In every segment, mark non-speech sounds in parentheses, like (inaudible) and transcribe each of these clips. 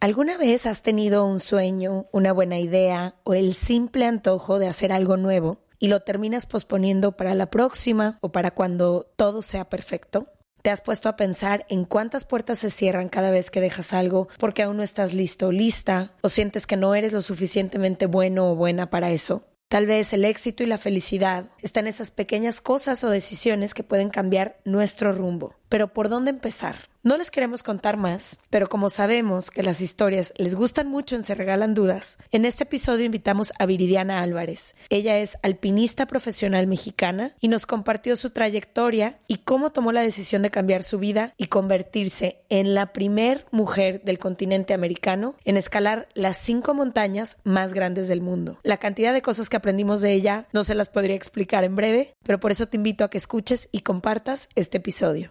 ¿Alguna vez has tenido un sueño, una buena idea o el simple antojo de hacer algo nuevo y lo terminas posponiendo para la próxima o para cuando todo sea perfecto? ¿Te has puesto a pensar en cuántas puertas se cierran cada vez que dejas algo porque aún no estás listo o lista o sientes que no eres lo suficientemente bueno o buena para eso? Tal vez el éxito y la felicidad están esas pequeñas cosas o decisiones que pueden cambiar nuestro rumbo. Pero ¿por dónde empezar? No les queremos contar más, pero como sabemos que las historias les gustan mucho en Se Regalan Dudas, en este episodio invitamos a Viridiana Álvarez. Ella es alpinista profesional mexicana y nos compartió su trayectoria y cómo tomó la decisión de cambiar su vida y convertirse en la primer mujer del continente americano en escalar las cinco montañas más grandes del mundo. La cantidad de cosas que aprendimos de ella no se las podría explicar en breve, pero por eso te invito a que escuches y compartas este episodio.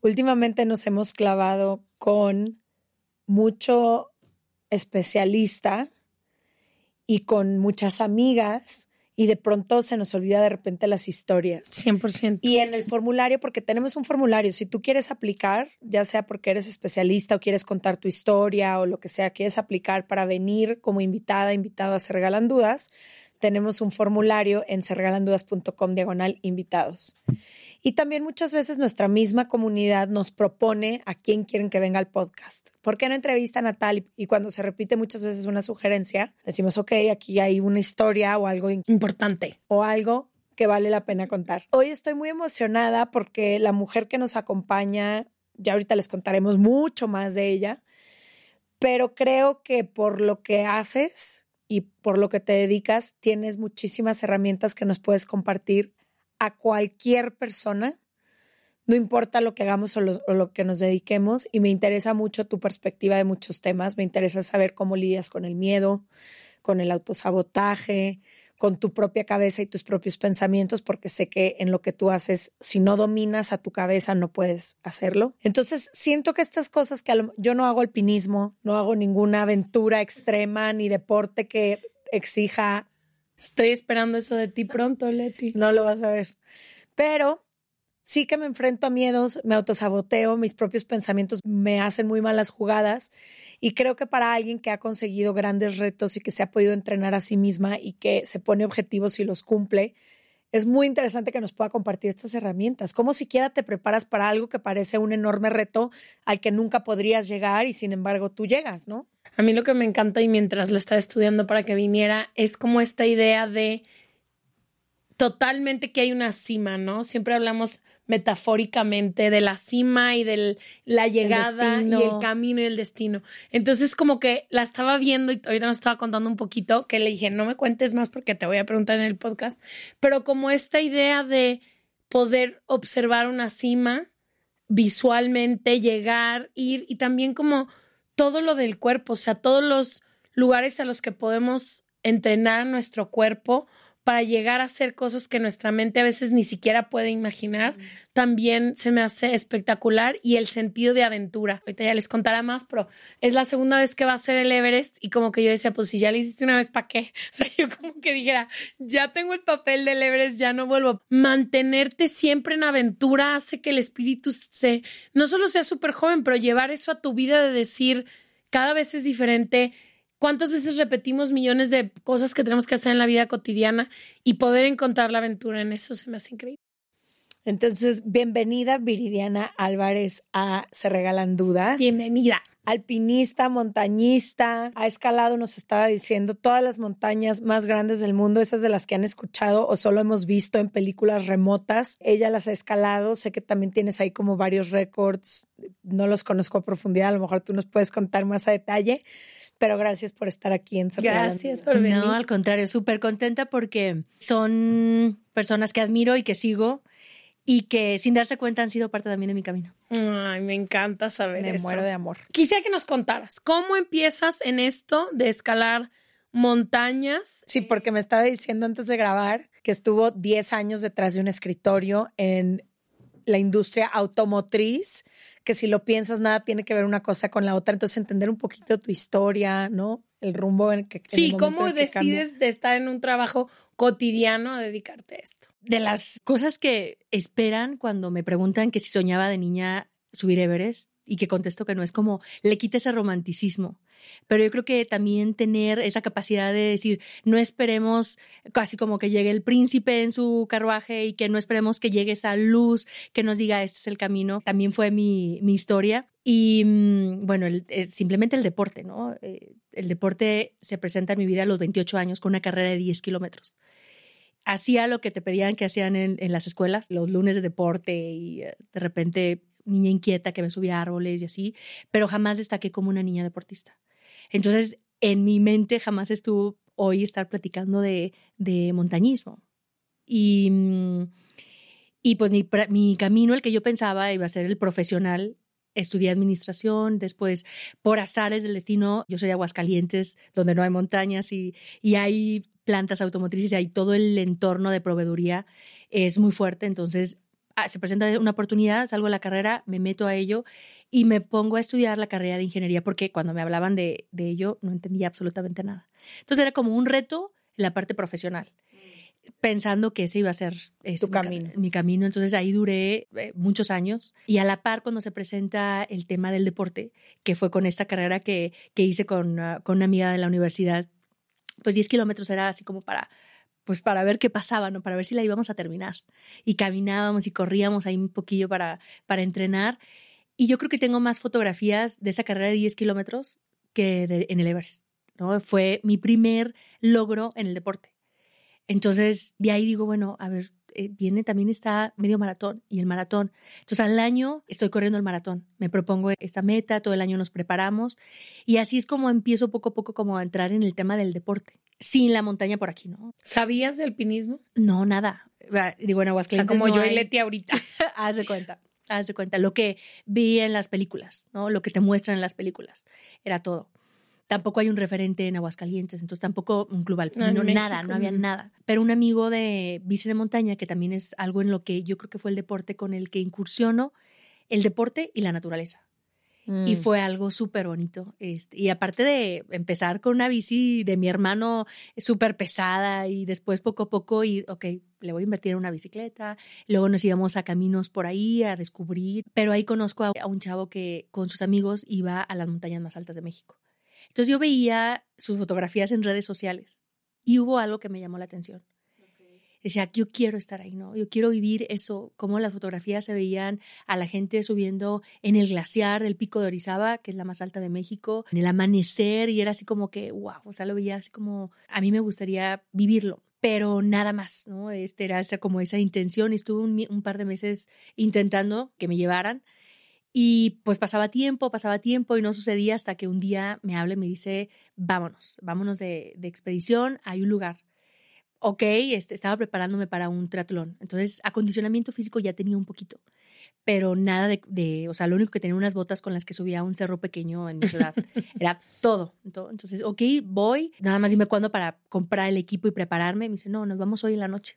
Últimamente nos hemos clavado con mucho especialista y con muchas amigas y de pronto se nos olvida de repente las historias. 100%. Y en el formulario, porque tenemos un formulario, si tú quieres aplicar, ya sea porque eres especialista o quieres contar tu historia o lo que sea, quieres aplicar para venir como invitada, invitado a Se Regalan Dudas, tenemos un formulario en serregalandudas.com diagonal invitados. Y también muchas veces nuestra misma comunidad nos propone a quién quieren que venga al podcast. ¿Por qué no entrevistan a tal? Y cuando se repite muchas veces una sugerencia, decimos, ok, aquí hay una historia o algo Importante. o algo que vale la pena contar. Hoy estoy muy emocionada porque la mujer que nos acompaña, ya ahorita les contaremos mucho más de ella, pero creo que por lo que haces y por lo que te dedicas, tienes muchísimas herramientas que nos puedes compartir a cualquier persona, no importa lo que hagamos o lo, que nos dediquemos, y me interesa mucho tu perspectiva de muchos temas, me interesa saber cómo lidias con el miedo, con el autosabotaje, con tu propia cabeza y tus propios pensamientos, porque sé que en lo que tú haces, si no dominas a tu cabeza, no puedes hacerlo. Entonces, siento que estas cosas que yo no hago alpinismo, no hago ninguna aventura extrema ni deporte que exija Estoy esperando eso de ti pronto, Leti. no lo vas a ver. Pero sí que me enfrento a miedos, me autosaboteo, mis propios pensamientos me hacen muy malas jugadas y creo que para alguien que ha conseguido grandes retos y que se ha podido entrenar a sí misma y que se pone objetivos y los cumple, es muy interesante que nos pueda compartir estas herramientas. Como siquiera te preparas para algo que parece un enorme reto al que nunca podrías llegar y sin embargo tú llegas, ¿no? A mí lo que me encanta y mientras la estaba estudiando para que viniera es como esta idea de totalmente que hay una cima, ¿no? Siempre hablamos metafóricamente de la cima y de la llegada y el camino y el destino. Entonces como que la estaba viendo y ahorita nos estaba contando un poquito que le dije, no me cuentes más porque te voy a preguntar en el podcast, pero como esta idea de poder observar una cima visualmente, llegar, ir y también como todo lo del cuerpo, o sea, todos los lugares a los que podemos entrenar nuestro cuerpo para llegar a hacer cosas que nuestra mente a veces ni siquiera puede imaginar, también se me hace espectacular y el sentido de aventura. Ahorita ya les contará más, pero es la segunda vez que va a hacer el Everest y como que yo decía, pues si ya lo hiciste una vez, ¿para qué? (laughs) O sea, yo como que dijera, ya tengo el papel del Everest, ya no vuelvo. Mantenerte siempre en aventura hace que el espíritu se, no solo sea súper joven, pero llevar eso a tu vida de decir, cada vez es diferente ¿Cuántas veces repetimos millones de cosas que tenemos que hacer en la vida cotidiana y poder encontrar la aventura en eso se me hace increíble? Entonces, bienvenida Viridiana Álvarez a Se Regalan Dudas. Bienvenida. Alpinista, montañista, ha escalado, nos estaba diciendo, todas las montañas más grandes del mundo, esas de las que han escuchado o solo hemos visto en películas remotas. Ella las ha escalado, sé que también tienes ahí como varios récords, no los conozco a profundidad, a lo mejor tú nos puedes contar más a detalle, pero gracias por estar aquí en Gracias por venir. No, al contrario, súper contenta porque son personas que admiro y que sigo y que sin darse cuenta han sido parte también de mi camino. Ay, me encanta saber Me muero de amor. Quisiera que nos contaras, ¿cómo empiezas en esto de escalar montañas? Sí, porque me estaba diciendo antes de grabar que estuvo 10 años detrás de un escritorio en la industria automotriz que si lo piensas, nada tiene que ver una cosa con la otra. Entonces, entender un poquito tu historia, ¿no? El rumbo en que. Sí, ¿cómo decides de estar en un trabajo cotidiano a dedicarte a esto? De las cosas que esperan cuando me preguntan que si soñaba de niña subir Everest y que contesto que no, es como le quita ese romanticismo pero yo creo que también tener esa capacidad de decir, no esperemos casi como que llegue el príncipe en su carruaje y que no esperemos que llegue esa luz que nos diga este es el camino, también fue mi, mi historia. Y mm, bueno, es simplemente el deporte, ¿no? Eh, el deporte se presenta en mi vida a los 28 años con una carrera de 10 kilómetros hacía lo que te pedían que hacían en, las escuelas, los lunes de deporte y eh, de repente niña inquieta que me subía árboles y así, pero jamás destaqué como una niña deportista. Entonces, en mi mente jamás estuvo hoy estar platicando de, de montañismo. Y, mm, y pues mi, mi, camino, el que yo pensaba iba a ser el profesional, estudié administración, después por azares del destino, yo soy de Aguascalientes, donde no hay montañas y, y hay plantas automotrices y hay todo el entorno de proveeduría es muy fuerte, entonces ah, se presenta una oportunidad, salgo de la carrera, me meto a ello y me pongo a estudiar la carrera de ingeniería porque cuando me hablaban de, de ello no entendía absolutamente nada. Entonces era como un reto en la parte profesional pensando que ese iba a ser tu camino. Mi, camino. Entonces ahí duré eh, muchos años y a la par cuando se presenta el tema del deporte, que fue con esta carrera que, que hice con, uh, con una amiga de la universidad, pues 10 kilómetros era así como para pues para ver qué pasaba, ¿no? Para ver si la íbamos a terminar. Y caminábamos y corríamos ahí un poquillo para, para entrenar. Y yo creo que tengo más fotografías de esa carrera de 10 kilómetros que en el Everest. ¿no? Fue mi primer logro en el deporte. Entonces, de ahí digo, bueno, a ver, eh, viene también está medio maratón y el maratón. Entonces, al año estoy corriendo el maratón. Me propongo esta meta, todo el año nos preparamos y así es como empiezo poco a poco como a entrar en el tema del deporte. Sin la montaña por aquí, ¿no? ¿Sabías de alpinismo? No, nada. Digo, en Aguascalientes. O sea, como no yo hay... y Leti ahorita. (laughs) Haz de cuenta haz de cuenta, lo que vi en las películas, ¿no? Lo que te muestran en las películas, era todo. Tampoco hay un referente en Aguascalientes, entonces tampoco un club alpino, no, nada, no había nada. Pero un amigo de bici de montaña, que también es algo en lo que yo creo que fue el deporte con el que incursiono, el deporte y la naturaleza. Y Mm. fue algo súper bonito. Este, y aparte de empezar con una bici de mi hermano súper pesada y después poco a poco ir, ok, le voy a invertir en una bicicleta. Luego nos íbamos a caminos por ahí a descubrir. Pero ahí conozco a, a un chavo que con sus amigos iba a las montañas más altas de México. Entonces yo veía sus fotografías en redes sociales y hubo algo que me llamó la atención decía, yo quiero estar ahí, ¿no? Yo quiero vivir eso, como las fotografías se veían a la gente subiendo en el glaciar del Pico de Orizaba, que es la más alta de México, en el amanecer, y era así como que, wow, o sea, lo veía así como, a mí me gustaría vivirlo. pero nada más, ¿no? Este era como esa intención. Estuve un, un par de meses intentando que me llevaran y pues pasaba tiempo, pasaba tiempo y no sucedía hasta que un día me habla y me dice, vámonos, vámonos de, de expedición, hay un lugar. Ok, este, estaba preparándome para un triatlón. Entonces, acondicionamiento físico ya tenía un poquito pero nada de, o sea, lo único que tenía unas botas con las que subía a un cerro pequeño en mi ciudad. (laughs) Era todo, Entonces, ok, voy, nada más dime cuándo para comprar el equipo y prepararme. Me dice, no, nos vamos hoy en la noche.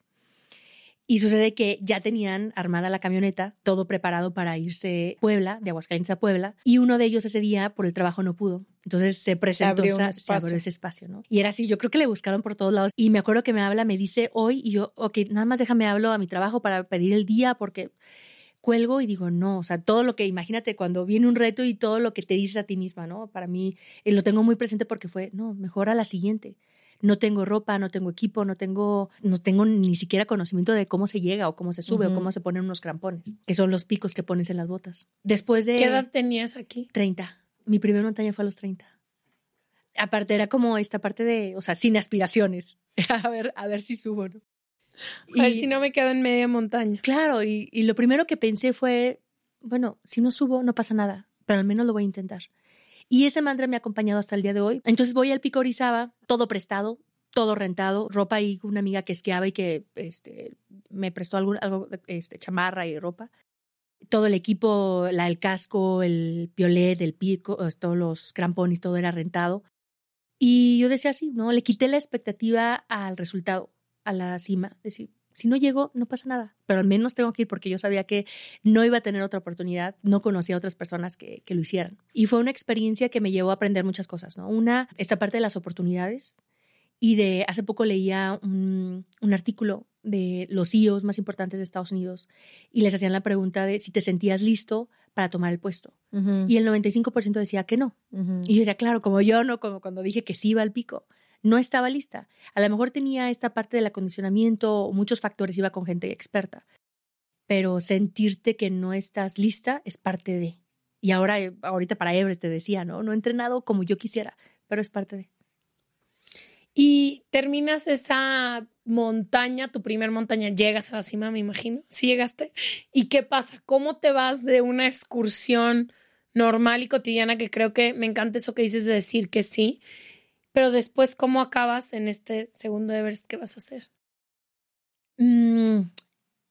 Y sucede que ya tenían armada la camioneta, todo preparado para irse Puebla, de Aguascalientes a Puebla, y uno de ellos ese día por el trabajo no pudo. Entonces se presentó, se abrió, se abrió ese espacio, ¿no? Y era así, yo creo que le buscaron por todos lados. Y me acuerdo que me habla, me dice hoy, y yo, ok, nada más déjame hablo a mi trabajo para pedir el día, porque cuelgo y digo, no, o sea, todo lo que, imagínate cuando viene un reto y todo lo que te dices a ti misma, ¿no? Para mí eh, lo tengo muy presente porque fue, no, mejor a la siguiente. No tengo ropa, no tengo equipo, no tengo, no tengo ni siquiera conocimiento de cómo se llega o cómo se sube o cómo se ponen unos crampones, que son los picos que pones en las botas. Después de... ¿Qué edad tenías aquí? 30. Mi primera montaña fue a los 30. Aparte era como esta parte de, o sea, sin aspiraciones. (laughs) a ver, a ver si subo, ¿no? A ver si no me quedo en media montaña. Claro, y, lo primero que pensé fue, bueno, si no subo, no pasa nada, pero al menos lo voy a intentar. Y ese mantra me ha acompañado hasta el día de hoy. Entonces voy al Pico Orizaba, todo prestado, todo rentado, ropa y una amiga que esquiaba y que este, me prestó algo, algo este, chamarra y ropa. Todo el equipo, el casco, el piolet, el pico, todos los crampones, todo era rentado. Y yo decía así, ¿no? Le quité la expectativa al resultado a la cima, decir, si no llego, no pasa nada, pero al menos tengo que ir porque yo sabía que no iba a tener otra oportunidad, no conocía a otras personas que, que lo hicieran. Y fue una experiencia que me llevó a aprender muchas cosas, ¿no? Una, esta parte de las oportunidades y de, hace poco leía un, un artículo de los CEOs más importantes de Estados Unidos y les hacían la pregunta de si te sentías listo para tomar el puesto. Y el 95% decía que no. Y yo decía, claro, como yo, no como cuando dije que sí iba al pico no estaba lista. A lo mejor tenía esta parte del acondicionamiento, muchos factores, iba con gente experta, pero sentirte que no estás lista es parte de. Y ahora, eh, ahorita para Ebre te decía, ¿no? No he entrenado como yo quisiera, pero es parte de. Y terminas esa montaña, tu primer montaña, llegas a la cima, me imagino. Sí llegaste. ¿Y qué pasa? ¿Cómo te vas de una excursión normal y cotidiana que creo que me encanta eso que dices de decir que sí? Pero después, ¿cómo acabas en este segundo Everest que vas a hacer? Mm,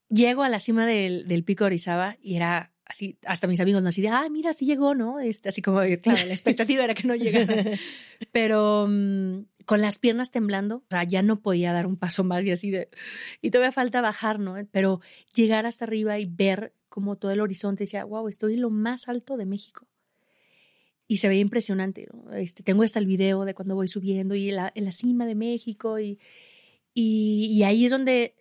llego a la cima del, del pico Orizaba y era así, hasta mis amigos no así de, ah, mira, sí llegó, ¿no? Este, así como, claro, la expectativa era que no llegara. (laughs) Pero mm, con las piernas temblando, o sea, ya no podía dar un paso más y así de, y todavía falta bajar, ¿no? Pero llegar hasta arriba y ver como todo el horizonte, decía, wow, estoy en lo más alto de México y se veía impresionante. Este, tengo hasta el video de cuando voy subiendo y la, en la cima de México y, y, ahí es donde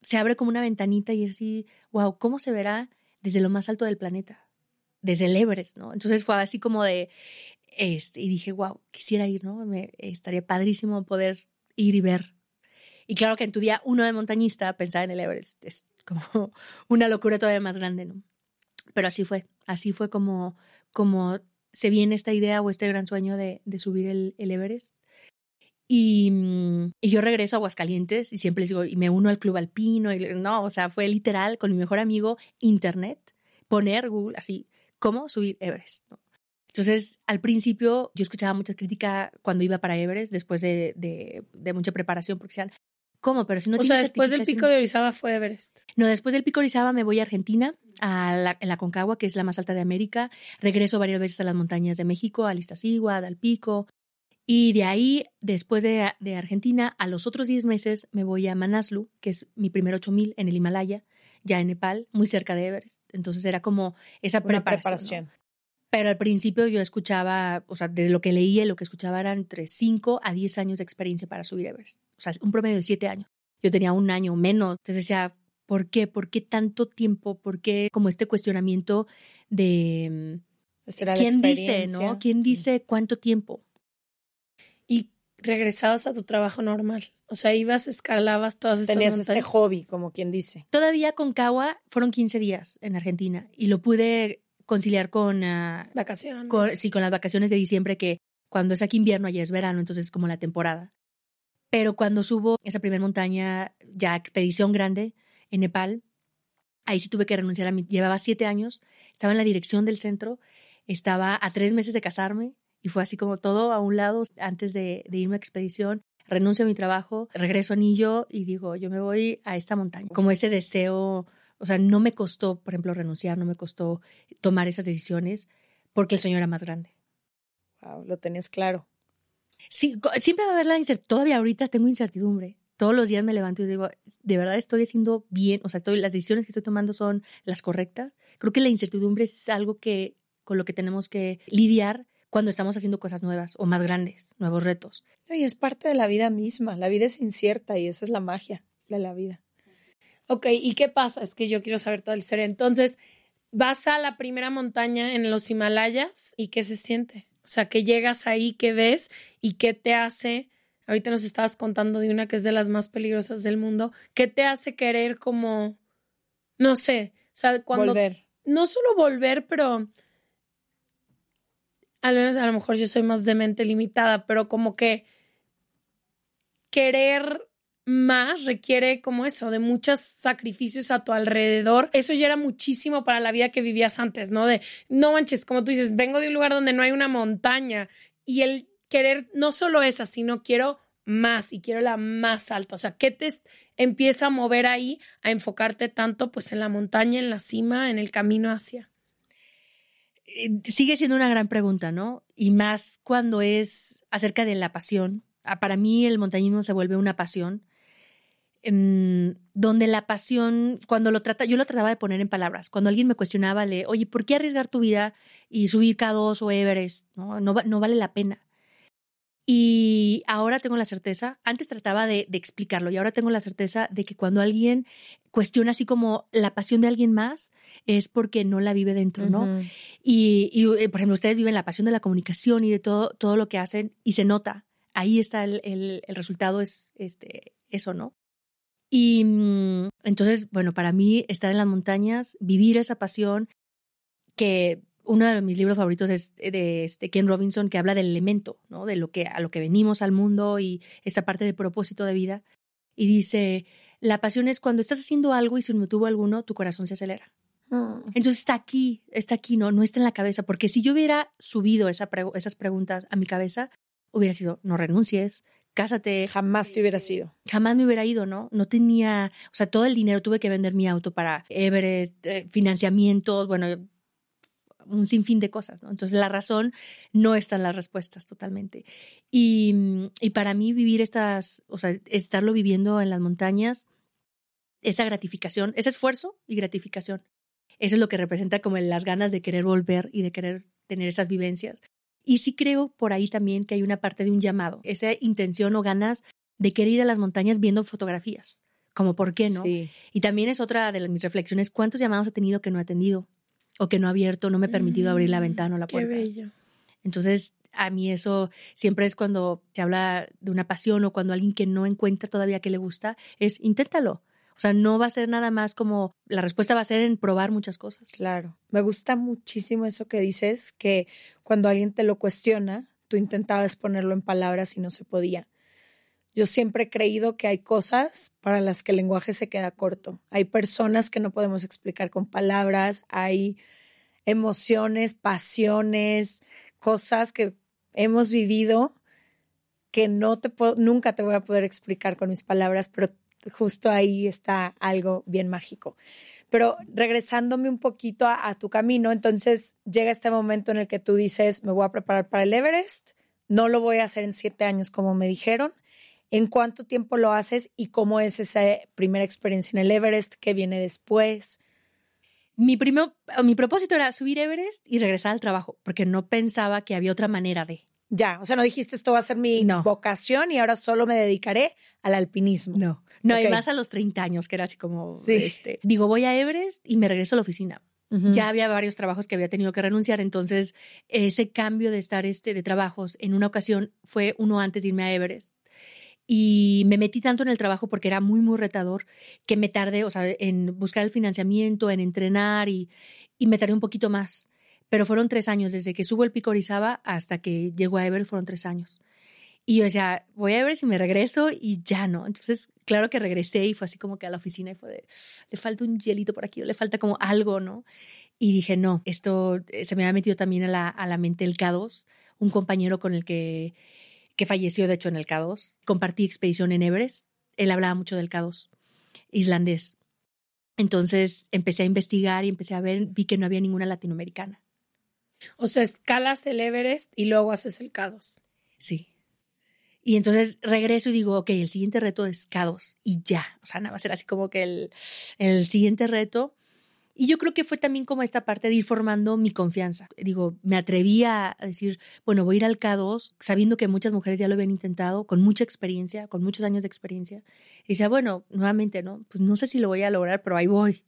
se abre como una ventanita y así, wow, ¿cómo se verá desde lo más alto del planeta? Desde el Everest, ¿no? Entonces fue así como de, este, y dije, wow, quisiera ir, ¿no? Me, estaría padrísimo poder ir y ver. Y claro que en tu día uno de montañista pensar en el Everest es como (laughs) una locura todavía más grande, ¿no? Pero así fue, así fue como, como se viene esta idea o este gran sueño de, subir el, Everest. Y, y, yo regreso a Aguascalientes y siempre les digo, y me uno al club alpino. Y, no, o sea, fue literal con mi mejor amigo, internet, poner Google así, cómo subir Everest. Entonces, al principio yo escuchaba mucha crítica cuando iba para Everest, después de, de, mucha preparación, porque decían, ¿cómo? Pero si no O sea, después del pico de Orizaba fue Everest. No, después del pico de Orizaba me voy a Argentina a la, en la Concagua, que es la más alta de América. Regreso varias veces a las montañas de México, a Iztaccíhuatl, al Pico. Y de ahí, después de, de, Argentina, a los otros 10 meses me voy a Manaslu, que es mi primer 8000 en el Himalaya, ya en Nepal, muy cerca de Everest. Entonces era como esa preparación. Pero al principio yo escuchaba, o sea, de lo que leía y lo que escuchaba eran entre 5 a 10 años de experiencia para subir Everest. O sea, un promedio de 7 años. Yo tenía un año menos. Entonces decía, ¿Por qué? ¿Por qué tanto tiempo? ¿Por qué como este cuestionamiento de mm, quién dice, ¿no? ¿Quién dice cuánto tiempo? Y regresabas a tu trabajo normal. O sea, ibas, escalabas todas estas Tenías este hobby, como quien dice. Todavía con Cagua fueron 15 días en Argentina y lo pude conciliar con... Uh, vacaciones. sí, con las vacaciones de diciembre que cuando es aquí invierno, allá es verano, entonces es como la temporada. Pero cuando subo esa primera montaña, ya expedición grande en Nepal, ahí sí tuve que renunciar a mi. Llevaba siete años, estaba en la dirección del centro, estaba a tres meses de casarme y fue así como todo a un lado antes de, de irme a expedición. Renuncio a mi trabajo, regreso a Anillo y digo, yo me voy a esta montaña. Como ese deseo, o sea, no me costó, por ejemplo, renunciar, no me costó tomar esas decisiones porque el Señor era más grande. Wow, lo tenías claro. Sí, siempre va a haber la incertidumbre. Todavía ahorita tengo incertidumbre. Todos los días me levanto y digo, ¿de verdad estoy haciendo bien? O sea, estoy, las decisiones que estoy tomando son las correctas. Creo que la incertidumbre es algo que con lo que tenemos que lidiar cuando estamos haciendo cosas nuevas o más grandes, nuevos retos. Y es parte de la vida misma. La vida es incierta y esa es la magia de la vida. Ok, ¿y qué pasa? Es que yo quiero saber toda la historia. Entonces, vas a la primera montaña en los Himalayas y ¿qué se siente? O sea, que llegas ahí, ¿qué ves y qué te hace? Ahorita nos estabas contando de una que es de las más peligrosas del mundo. ¿Qué te hace querer como, no sé, o sea, cuando... Volver. No solo volver, pero... Al menos a lo mejor yo soy más de mente limitada, pero como que querer más requiere como eso, de muchos sacrificios a tu alrededor. Eso ya era muchísimo para la vida que vivías antes, ¿no? De, no manches, como tú dices, vengo de un lugar donde no hay una montaña y el querer no solo esa, sino quiero más y quiero la más alta. O sea, ¿qué te empieza a mover ahí a enfocarte tanto pues en la montaña, en la cima, en el camino hacia? Eh, sigue siendo una gran pregunta, ¿no? Y más cuando es acerca de la pasión. Ah, para mí el montañismo se vuelve una pasión Em, donde la pasión, cuando lo trata, yo lo trataba de poner en palabras. Cuando alguien me cuestionaba, le, oye, ¿por qué arriesgar tu vida y subir K2 o Everest? No, no, no vale la pena. Y ahora tengo la certeza, antes trataba de, explicarlo y ahora tengo la certeza de que cuando alguien cuestiona así como la pasión de alguien más, es porque no la vive dentro, ¿no? y, y, eh, por ejemplo, ustedes viven la pasión de la comunicación y de todo, todo lo que hacen y se nota. Ahí está el, el, el resultado, es este, eso, ¿no? Y mm, entonces, bueno, para mí estar en las montañas, vivir esa pasión, que uno de mis libros favoritos es de este Ken Robinson, que habla del elemento, ¿no? De lo que, a lo que venimos al mundo y esta parte de propósito de vida. Y dice, la pasión es cuando estás haciendo algo y sin motivo alguno tu corazón se acelera. Mm. Entonces está aquí, está aquí, ¿no? No está en la cabeza, porque si yo hubiera subido esa esas preguntas a mi cabeza, hubiera sido, no renuncies, cásate. Jamás te hubiera sido. Jamás me hubiera ido, ¿no? No tenía, o sea, todo el dinero tuve que vender mi auto para Everest, eh, financiamientos, bueno, un sinfín de cosas, ¿no? Entonces la razón no está en las respuestas totalmente. Y, y para mí vivir estas, o sea, estarlo viviendo en las montañas, esa gratificación, ese esfuerzo y gratificación, eso es lo que representa como las ganas de querer volver y de querer tener esas vivencias. Y sí creo por ahí también que hay una parte de un llamado, esa intención o ganas de querer ir a las montañas viendo fotografías, como por qué no. Y también es otra de mis reflexiones, ¿cuántos llamados he tenido que no he atendido o que no he abierto, no me he permitido abrir la mm, ventana o la puerta? Qué bello. Entonces, a mí eso siempre es cuando se habla de una pasión o cuando alguien que no encuentra todavía que le gusta, es inténtalo. Sea, no va a ser nada más como la respuesta va a ser en probar muchas cosas. Claro. Me gusta muchísimo eso que dices, que cuando alguien te lo cuestiona, tú intentabas ponerlo en palabras y no se podía. Yo siempre he creído que hay cosas para las que el lenguaje se queda corto. Hay personas que no podemos explicar con palabras, hay emociones, pasiones, cosas que hemos vivido que no te nunca te voy a poder explicar con mis palabras, pero justo ahí está algo bien mágico. Pero regresándome un poquito a, tu camino, entonces llega este momento en el que tú dices, me voy a preparar para el Everest, no lo voy a hacer en siete años como me dijeron. ¿En cuánto tiempo lo haces y cómo es esa primera experiencia en el Everest? ¿Qué viene después? Mi, primo, mi propósito era subir Everest y regresar al trabajo, porque no pensaba que había otra manera de. Ya, o sea, no dijiste esto va a ser mi vocación y ahora solo me dedicaré al alpinismo. No, no, y más a los 30 años, que era así como, este, digo, voy a Everest y me regreso a la oficina. Ya había varios trabajos que había tenido que renunciar, entonces ese cambio de estar este, de trabajos en una ocasión fue uno antes de irme a Everest. Y me metí tanto en el trabajo porque era muy, muy retador que me tardé, o sea, en buscar el financiamiento, en entrenar y, y me tardé un poquito más pero fueron tres años, desde que subo el pico Orizaba hasta que llego a Ever fueron tres años. Y yo decía, voy a ver si me regreso y ya no. Entonces, claro que regresé y fue así como que a la oficina y fue de, le falta un hielito por aquí o le falta como algo, ¿no? Y dije, no, esto eh, se me ha metido también a la, a la mente el K2, un compañero con el que, que falleció, de hecho, en el K2. Compartí expedición en Everest. Él hablaba mucho del K2, islandés. Entonces empecé a investigar y empecé a ver, vi que no había ninguna latinoamericana. O sea, escalas el Everest y luego haces el K2. Sí. Y entonces regreso y digo, ok, el siguiente reto es K2 y ya. O sea, nada va a ser así como que el, el siguiente reto. Y yo creo que fue también como esta parte de ir formando mi confianza. Digo, me atreví a decir, bueno, voy a ir al K2, sabiendo que muchas mujeres ya lo habían intentado, con mucha experiencia, con muchos años de experiencia. Y decía, bueno, nuevamente, ¿no? Pues no sé si lo voy a lograr, pero ahí voy.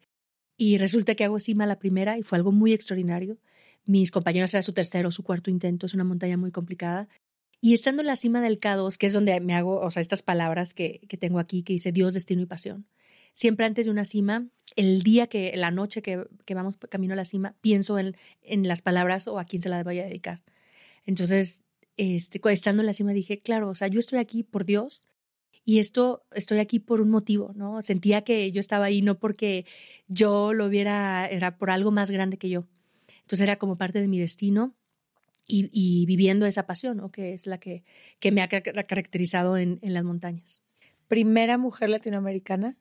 Y resulta que hago cima la primera y fue algo muy extraordinario. Mis compañeros era su tercero su cuarto intento, es una montaña muy complicada. Y estando en la cima del K2, que es donde me hago, o sea, estas palabras que, que tengo aquí, que dice Dios, destino y pasión. Siempre antes de una cima, el día que, la noche que, que vamos camino a la cima, pienso en, en, las palabras o a quién se la voy a dedicar. Entonces, este, estando en la cima dije, claro, o sea, yo estoy aquí por Dios y esto estoy aquí por un motivo, ¿no? Sentía que yo estaba ahí no porque yo lo viera, era por algo más grande que yo. Entonces era como parte de mi destino y, y viviendo esa pasión, ¿no? Que es la que, que me ha caracterizado en, en las montañas. ¿Primera mujer latinoamericana?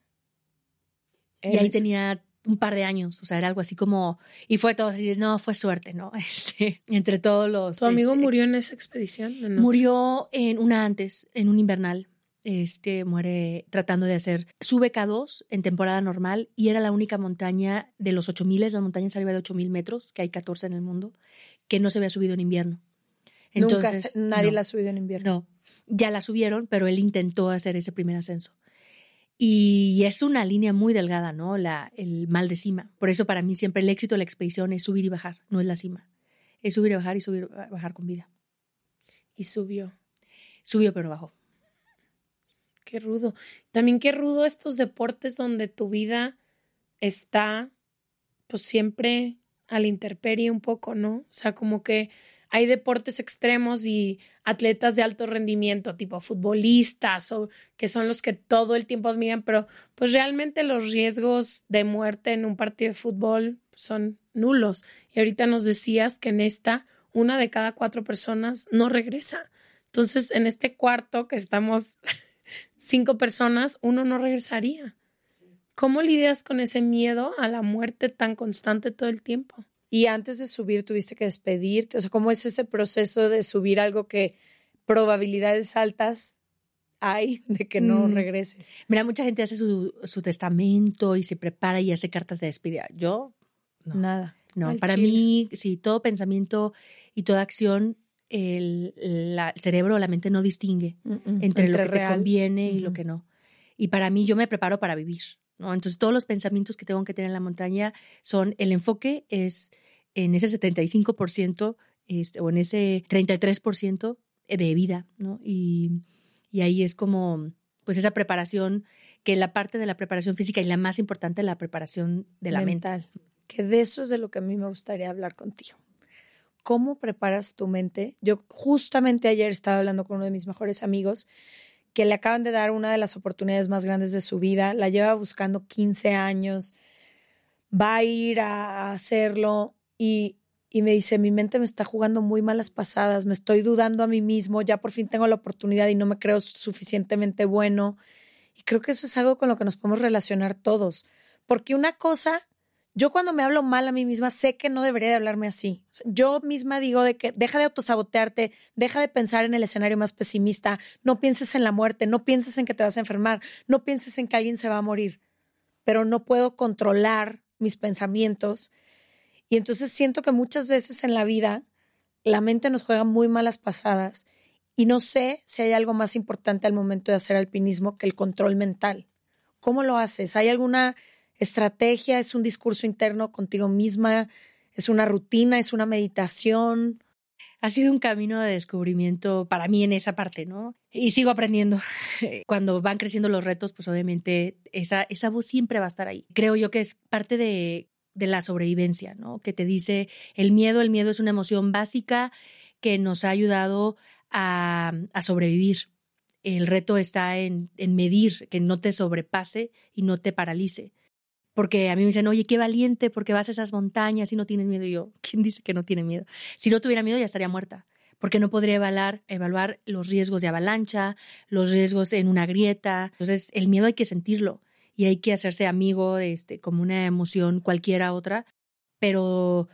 Y ahí tenía un par de años, o sea, era algo así como, y fue todo así, no, fue suerte, ¿no? (laughs) Este, entre todos los... ¿Tu amigo este, murió en esa expedición? No? Murió en una antes, en un invernal. Este muere tratando de hacer su BK2 en temporada normal y era la única montaña de los 8000, las montañas arriba de 8000 metros, que hay 14 en el mundo, que no se había subido en invierno. Entonces, Nunca, nadie no, la ha subido en invierno. No, ya la subieron, pero él intentó hacer ese primer ascenso. Y es una línea muy delgada, ¿no? La, el mal de cima. Por eso para mí siempre el éxito de la expedición es subir y bajar, no es la cima. Es subir y bajar y subir y bajar con vida. Y subió. Subió pero bajó. Qué rudo. También qué rudo estos deportes donde tu vida está pues siempre a la intemperie un poco, ¿no? O sea, como que hay deportes extremos y atletas de alto rendimiento, tipo futbolistas, o que son los que todo el tiempo admiran, pero pues realmente los riesgos de muerte en un partido de fútbol son nulos. Y ahorita nos decías que en esta, una de cada cuatro personas no regresa. Entonces, en este cuarto que estamos (laughs) cinco personas, uno no regresaría. ¿Cómo lidias con ese miedo a la muerte tan constante todo el tiempo? y antes de subir tuviste que despedirte? O sea, ¿cómo es ese proceso de subir algo que probabilidades altas hay de que no mm. regreses? Mira, mucha gente hace su, su, testamento y se prepara y hace cartas de despedida. Yo, no. Nada. No, Al para chile. mí, sí, todo pensamiento y toda acción, el, la, el cerebro o la mente no distingue mm -mm, entre, entre, lo que real. te conviene y lo que no. Y para mí, yo me preparo para vivir. ¿No? Entonces, todos los pensamientos que tengo que tener en la montaña son, el enfoque es en ese 75% este, o en ese 33% de vida, ¿no? Y, y, ahí es como, pues esa preparación, que la parte de la preparación física y la más importante, la preparación de la mental. Mente. Que de eso es de lo que a mí me gustaría hablar contigo. ¿Cómo preparas tu mente? Yo justamente ayer estaba hablando con uno de mis mejores amigos que le acaban de dar una de las oportunidades más grandes de su vida, la lleva buscando 15 años, va a ir a hacerlo y, y me dice, mi mente me está jugando muy malas pasadas, me estoy dudando a mí mismo, ya por fin tengo la oportunidad y no me creo suficientemente bueno. Y creo que eso es algo con lo que nos podemos relacionar todos. Porque una cosa, yo cuando me hablo mal a mí misma, sé que no debería de hablarme así. Yo misma digo de que deja de autosabotearte, deja de pensar en el escenario más pesimista, no pienses en la muerte, no pienses en que te vas a enfermar, no pienses en que alguien se va a morir. Pero no puedo controlar mis pensamientos y entonces siento que muchas veces en la vida la mente nos juega muy malas pasadas y no sé si hay algo más importante al momento de hacer alpinismo que el control mental. ¿Cómo lo haces? ¿Hay alguna estrategia? ¿Es un discurso interno contigo misma? ¿Es una rutina? ¿Es una meditación? Ha sido un camino de descubrimiento para mí en esa parte, ¿no? Y sigo aprendiendo. (laughs) Cuando van creciendo los retos, pues obviamente esa, esa voz siempre va a estar ahí. Creo yo que es parte de de la sobrevivencia, ¿no? Que te dice el miedo, el miedo es una emoción básica que nos ha ayudado a, sobrevivir. El reto está en, en medir, que no te sobrepase y no te paralice porque a mí me dicen, oye, qué valiente, porque vas a esas montañas y no tienes miedo. Y yo, ¿quién dice que no tiene miedo? Si no tuviera miedo, ya estaría muerta, porque no podría evaluar, evaluar los riesgos de avalancha, los riesgos en una grieta. Entonces, el miedo hay que sentirlo y hay que hacerse amigo, este, como una emoción cualquiera otra. Pero,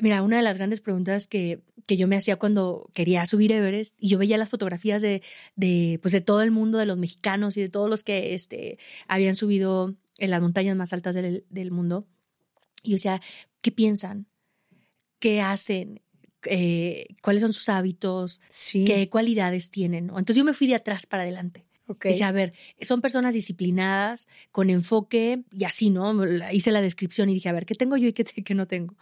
mira, una de las grandes preguntas que, que yo me hacía cuando quería subir Everest y yo veía las fotografías de, de, pues de todo el mundo, de los mexicanos y de todos los que este, habían subido en las montañas más altas del, mundo. Y yo decía, ¿qué piensan? ¿Qué hacen? Eh, ¿Cuáles son sus hábitos? ¿Qué cualidades tienen? Entonces yo me fui de atrás para adelante. Okay. Dice, a ver, son personas disciplinadas, con enfoque y así, ¿no? Hice la descripción y dije, a ver, ¿qué tengo yo y qué, qué no tengo?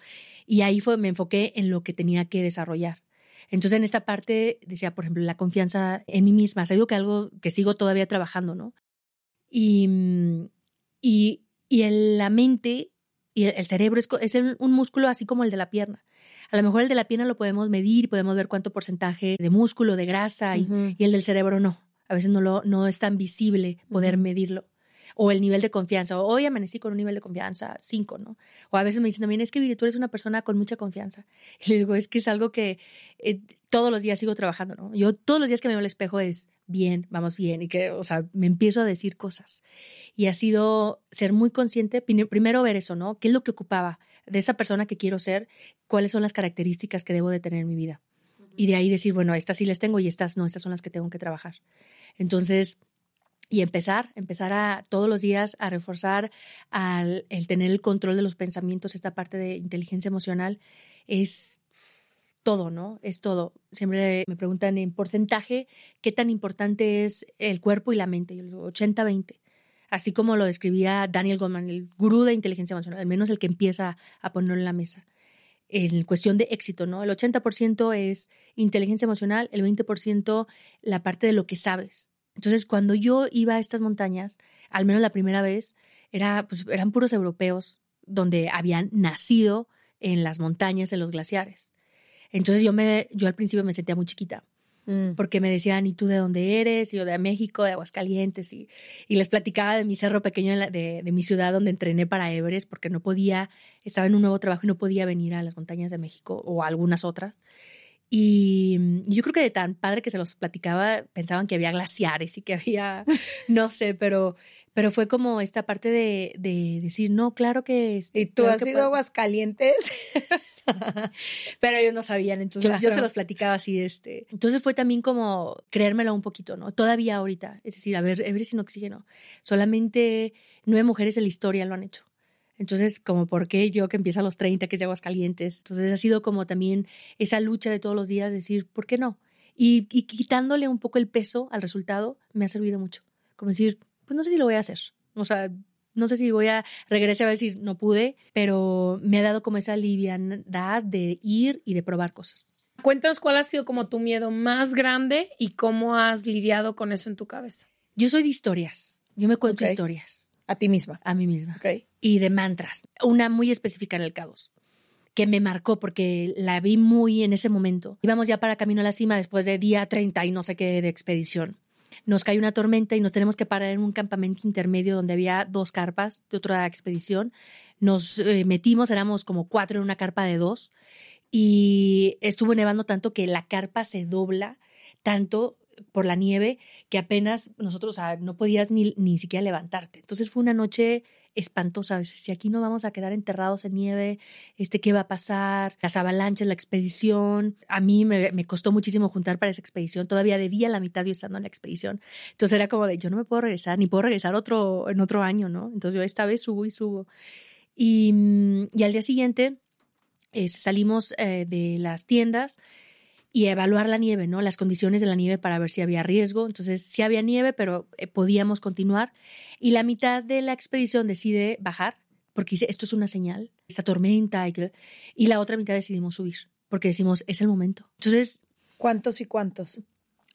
Y ahí fue, me enfoqué en lo que tenía que desarrollar. Entonces, en esta parte decía, por ejemplo, la confianza en mí misma, es algo que algo que sigo todavía trabajando, ¿no? Y, y, y la mente y el, cerebro es, es un músculo así como el de la pierna. A lo mejor el de la pierna lo podemos medir, podemos ver cuánto porcentaje de músculo, de grasa, y, y el del cerebro no. A veces no, lo, no es tan visible poder medirlo o el nivel de confianza. Hoy amanecí con un nivel de confianza 5, ¿no? O a veces me dicen también, es que tú eres una persona con mucha confianza. (laughs) Y le digo, es que es algo que eh, todos los días sigo trabajando, ¿no? Yo todos los días que me veo al espejo es bien, vamos bien, y que, o sea, me empiezo a decir cosas. Y ha sido ser muy consciente, primero ver eso, ¿no? ¿Qué es lo que ocupaba de esa persona que quiero ser? ¿Cuáles son las características que debo de tener en mi vida? Y de ahí decir, bueno, estas sí les tengo y estas no, estas son las que tengo que trabajar. Entonces, y empezar, empezar a todos los días a reforzar al, el tener el control de los pensamientos, esta parte de inteligencia emocional, es todo, ¿no? Es todo. Siempre me preguntan en porcentaje qué tan importante es el cuerpo y la mente. Yo 80-20. Así como lo describía Daniel Goldman, el gurú de inteligencia emocional, al menos el que empieza a ponerlo en la mesa. En cuestión de éxito, ¿no? El 80% es inteligencia emocional, el 20% la parte de lo que sabes, entonces, cuando yo iba a estas montañas, al menos la primera vez, pues, eran puros europeos donde habían nacido en las montañas, en los glaciares. Entonces yo, me, yo al principio me sentía muy chiquita, mm. porque me decían, ¿y tú de dónde eres? Y yo de México, de Aguascalientes, y, y les platicaba de mi cerro pequeño de, de, mi ciudad donde entrené para Everest, porque no podía, estaba en un nuevo trabajo y no podía venir a las montañas de México o a algunas otras. Y yo creo que de tan padre que se los platicaba, pensaban que había glaciares y que había, (laughs) no sé, pero, pero fue como esta parte de, de decir, no, claro que... Este, ¿Y tú has ido a Aguascalientes? (laughs) pero ellos no sabían, entonces yo se los platicaba así, este. Entonces fue también como creérmelo un poquito, ¿no? Todavía ahorita, es decir, a ver, Everest sin oxígeno. Solamente nueve mujeres en la historia lo han hecho. Entonces, como por qué yo que empieza a los 30, que es de Aguascalientes. Entonces, ha sido como también esa lucha de todos los días, decir, ¿por qué no? Y, y quitándole un poco el peso al resultado, me ha servido mucho. Como decir, pues no sé si lo voy a hacer. O sea, no sé si voy a regresar a decir, no pude, pero me ha dado como esa liviandad de ir y de probar cosas. Cuéntanos cuál ha sido como tu miedo más grande y cómo has lidiado con eso en tu cabeza. Yo soy de historias. Yo me cuento historias. A ti misma. A mí misma. Y de mantras. Una muy específica en el K2, que me marcó porque la vi muy en ese momento. Íbamos ya para camino a la cima después de día 30 y no sé qué de expedición. Nos cae una tormenta y nos tenemos que parar en un campamento intermedio donde había dos carpas de otra expedición. Nos eh, metimos, éramos como cuatro en una carpa de dos y estuvo nevando tanto que la carpa se dobla tanto por la nieve que apenas nosotros no podías ni, ni siquiera levantarte. Entonces fue una noche espantosa. Si aquí no vamos a quedar enterrados en nieve, este, ¿qué va a pasar? Las avalanchas, la expedición. A mí me, me, costó muchísimo juntar para esa expedición. Todavía debía la mitad yo estando en la expedición. Entonces era como de, yo no me puedo regresar, ni puedo regresar otro, en otro año, ¿no? Entonces yo esta vez subo y subo. Y, y al día siguiente eh, salimos eh, de las tiendas y evaluar la nieve, ¿no? Las condiciones de la nieve para ver si había riesgo. Entonces, sí había nieve, pero eh, podíamos continuar. Y la mitad de la expedición decide bajar, porque dice, esto es una señal, esta tormenta, y, y la otra mitad decidimos subir, porque decimos, es el momento. Entonces... ¿Cuántos y cuántos?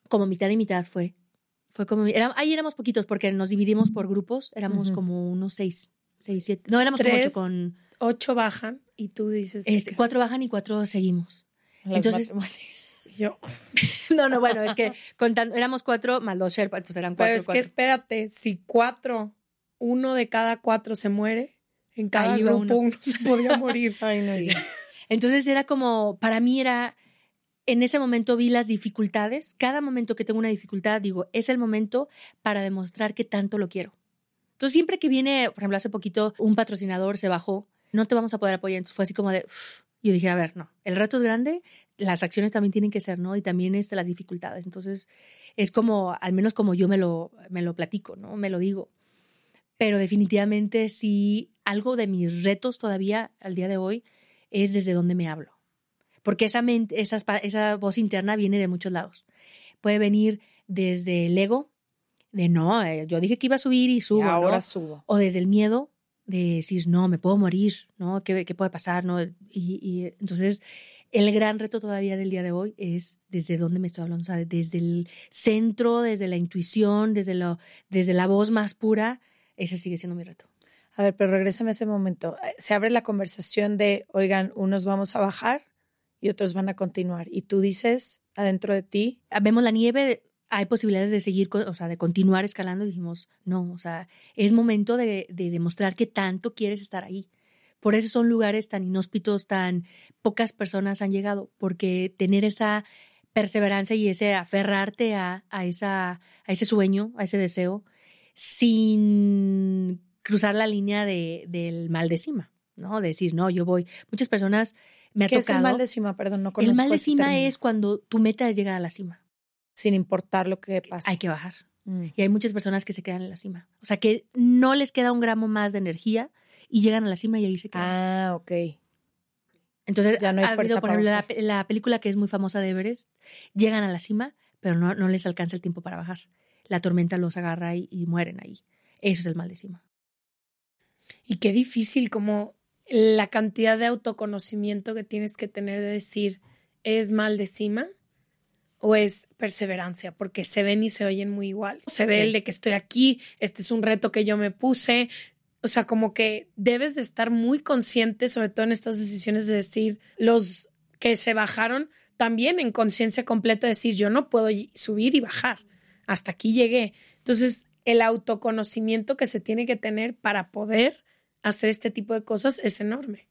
Como mitad y mitad fue. Fue como... ahí éramos poquitos, porque nos dividimos por grupos, éramos como unos seis, seis, siete. No, éramos como ocho con... Ocho bajan y tú dices... Este, cuatro bajan y cuatro seguimos. Entonces... Yo. (laughs) no, no, bueno, es que contando, éramos cuatro más los Sherpa, entonces eran cuatro. Pero es que espérate, si cuatro, uno de cada cuatro se muere, en cada grupo uno. se podía (laughs) morir. Ay, no, Entonces era como, para mí era, en ese momento vi las dificultades. Cada momento que tengo una dificultad, digo, es el momento para demostrar que tanto lo quiero. Entonces, siempre que viene, por ejemplo, hace poquito un patrocinador se bajó, no te vamos a poder apoyar. Entonces fue así como de, yo dije, a ver, no, el reto es grande, las acciones también tienen que ser, ¿no? Y también este, las dificultades. Entonces, es como, al menos como yo me lo, me lo platico, ¿no? Me lo digo. Pero definitivamente sí, algo de mis retos todavía al día de hoy es desde dónde me hablo. Porque esa, mente, esa, esa voz interna viene de muchos lados. Puede venir desde el ego, de no, eh, yo dije que iba a subir y subo. ahora subo. O desde el miedo de decir, no, me puedo morir, ¿no? ¿Qué, qué puede pasar? ¿no? Y, y, entonces, el gran reto todavía del día de hoy es desde dónde me estoy hablando, o sea, desde el centro, desde la intuición, desde, lo, desde la voz más pura, ese sigue siendo mi reto. A ver, pero regrésame a ese momento. Eh, se abre la conversación de, oigan, unos vamos a bajar y otros van a continuar. Y tú dices adentro de ti. Vemos la nieve, hay posibilidades de seguir, o sea, de continuar escalando. Y dijimos, no, o sea, es momento de, de demostrar que tanto quieres estar ahí. Por eso son lugares tan inhóspitos, tan pocas personas han llegado, porque tener esa perseverancia y ese aferrarte a, a, esa, a ese sueño, a ese deseo, sin cruzar la línea de, del mal de cima, ¿no? decir, no, yo voy. Muchas personas me ha ¿Qué tocado. es el mal de cima? Perdón, no conozco El mal de cima es cuando tu meta es llegar a la cima. Sin importar lo que pase. Hay que bajar. Mm. Y hay muchas personas que se quedan en la cima. O sea, que no les queda un gramo más de energía y llegan a la cima y ahí se quedan. Ah, ok. Entonces, ya no hay fuerza por ejemplo, la, la, película que es muy famosa de Everest, llegan a la cima, pero no, no les alcanza el tiempo para bajar. La tormenta los agarra y, y mueren ahí. Eso es el mal de cima. Y qué difícil como la cantidad de autoconocimiento que tienes que tener de decir, ¿es mal de cima? o es perseverancia, porque se ven y se oyen muy igual. Se ve el de que estoy aquí, este es un reto que yo me puse. O sea, como que debes de estar muy consciente, sobre todo en estas decisiones de decir, los que se bajaron, también en conciencia completa, decir, yo no puedo subir y bajar. Hasta aquí llegué. Entonces, el autoconocimiento que se tiene que tener para poder hacer este tipo de cosas es enorme.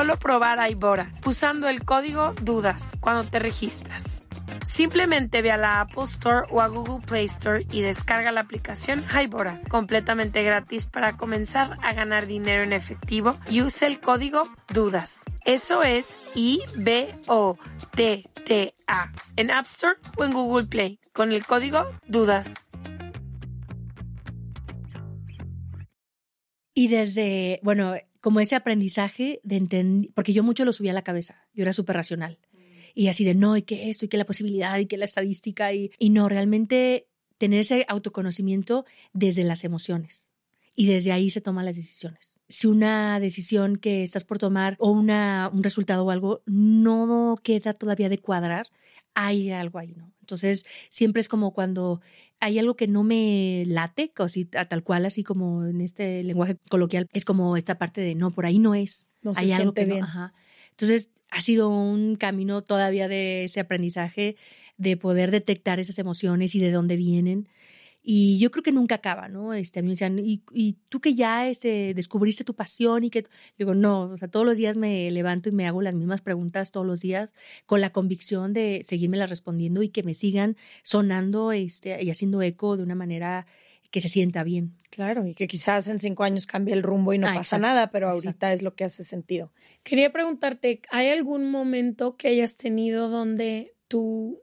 probar Hybora usando el código DUDAS cuando te registras. Simplemente ve a la Apple Store o a Google Play Store y descarga la aplicación Hybora, completamente gratis para comenzar a ganar dinero en efectivo y use el código DUDAS. Eso es I-B-O-T-T-A en App Store o en Google Play con el código DUDAS. Y desde, bueno, como ese aprendizaje de entender, porque yo mucho lo subía a la cabeza, yo era súper racional. Y así de no, y que esto, y que la posibilidad, y que la estadística, y, y no, realmente tener ese autoconocimiento desde las emociones. Y desde ahí se toman las decisiones. Si una decisión que estás por tomar o una, un resultado o algo no queda todavía de cuadrar, hay algo ahí, ¿no? Entonces, siempre es como cuando hay algo que no me late, así, tal cual, así como en este lenguaje coloquial, es como esta parte de no, por ahí no es. No hay se algo siente que no- bien. ajá. Entonces, ha sido un camino todavía de ese aprendizaje, de poder detectar esas emociones y de dónde vienen. Y yo creo que nunca acaba, ¿no? Este, a mí me decían, ¿y, y tú que ya este, descubriste tu pasión y que... Digo, no, o sea, todos los días me levanto y me hago las mismas preguntas todos los días con la convicción de seguirme respondiendo y que me sigan sonando este, y haciendo eco de una manera que se sienta bien. Claro, y que quizás en cinco años cambie el rumbo y no Ah, pasa exacto, nada, pero ahorita exacto. es lo que hace sentido. Quería preguntarte, ¿hay algún momento que hayas tenido donde tu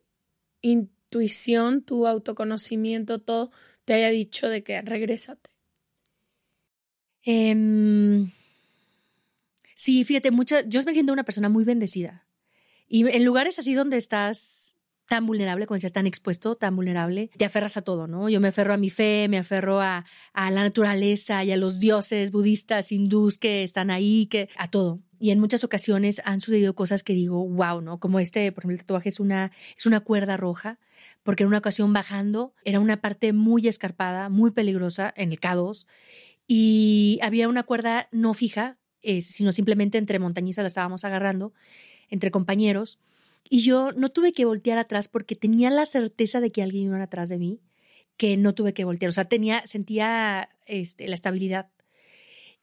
intuición, tu autoconocimiento, todo te haya dicho de que regrésate? Em, sí, fíjate, mucha, yo me siento una persona muy bendecida. Y en lugares así donde estás tan vulnerable, como decías, tan expuesto, tan vulnerable, te aferras a todo, ¿no? Yo me aferro a mi fe, me aferro a, a la naturaleza y a los dioses budistas, hindús que están ahí, que a todo. Y en muchas ocasiones han sucedido cosas que digo, wow, ¿no? Como este, por ejemplo, el tatuaje es una, es una cuerda roja, porque en una ocasión bajando era una parte muy escarpada, muy peligrosa en el K2, y había una cuerda no fija, eh, sino simplemente entre montañistas la estábamos agarrando, entre compañeros, y yo no tuve que voltear atrás porque tenía la certeza de que alguien iba atrás de mí, que no tuve que voltear, o sea, tenía, sentía este, la estabilidad.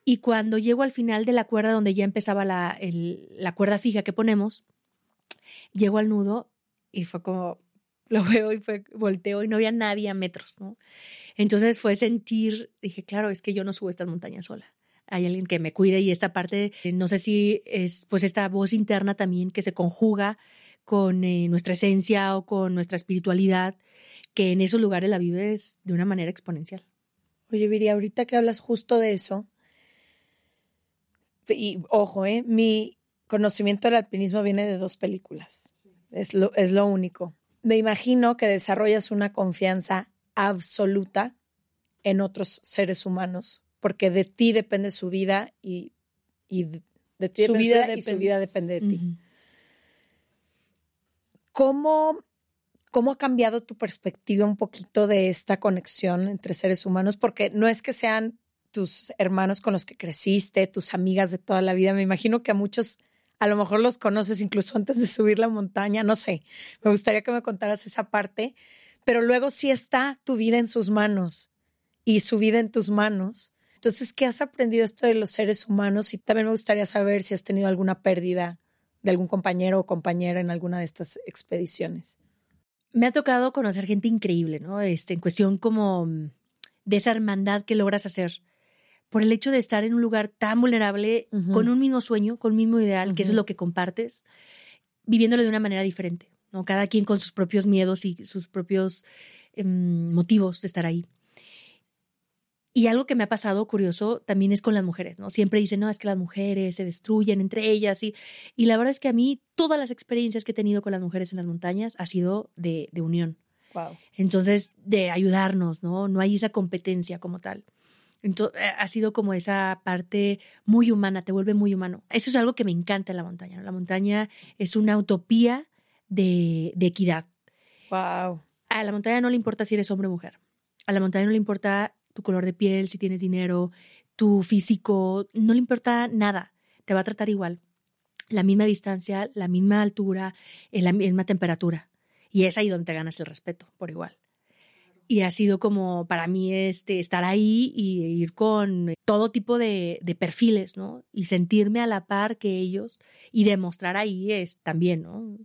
Y cuando llego al final de la cuerda donde ya empezaba la, la cuerda fija que ponemos, llego al nudo y fue como, lo veo y fue, volteo y no había nadie a metros. Entonces fue sentir, dije, claro, es que yo no subo estas montañas sola. Hay alguien que me cuide y esta parte, eh, no sé si es pues esta voz interna también que se conjuga con eh, nuestra esencia o con nuestra espiritualidad, que en esos lugares la vives de una manera exponencial. Oye, Viri, ahorita que hablas justo de eso, y ojo, ¿eh? mi conocimiento del alpinismo viene de dos películas. Es lo, es lo único. Me imagino que desarrollas una confianza absoluta en otros seres humanos, porque de ti depende su vida y, y de, ti Su vida y su depende. vida depende de ti. ¿Cómo, ¿Cómo ha cambiado tu perspectiva un poquito de esta conexión entre seres humanos? Porque no es que sean tus hermanos con los que creciste, tus amigas de toda la vida. Me imagino que a muchos a lo mejor los conoces incluso (laughs) antes de subir la montaña, no sé. Me gustaría que me contaras esa parte, pero luego sí está tu vida en sus manos y su vida en tus manos. Entonces, ¿qué has aprendido esto de los seres humanos? Y también me gustaría saber si has tenido alguna pérdida de algún compañero o compañera en alguna de estas expediciones. Me ha tocado conocer gente increíble, ¿no? Este, en cuestión como mm, de esa hermandad que logras hacer por el hecho de estar en un lugar tan vulnerable, con un mismo sueño, con un mismo ideal, que eso es lo que compartes, viviéndolo de una manera diferente, ¿no? Cada quien con sus propios miedos y sus propios em, motivos de estar ahí. Y algo que me ha pasado curioso también es con las mujeres, ¿no? Siempre dicen, no, es que las mujeres se destruyen entre ellas y, y la verdad es que a mí todas las experiencias que he tenido con las mujeres en las montañas ha sido de, de unión. Entonces, de ayudarnos, ¿no? No hay esa competencia como tal. Entonces, eh, ha sido como esa parte muy humana, te vuelve muy humano. Eso es algo que me encanta en la montaña. La montaña es una utopía de, de equidad. Wow. A la montaña no le importa si eres hombre o mujer. A la montaña no le importa tu color de piel, si tienes dinero, tu físico, no le importa nada. Te va a tratar igual. La misma distancia, la misma altura, la misma temperatura. Y es ahí donde te ganas el respeto, por igual. Y ha sido como para mí este, estar ahí y ir con todo tipo de, de, perfiles, ¿no? Y sentirme a la par que ellos y demostrar ahí es también, ¿no?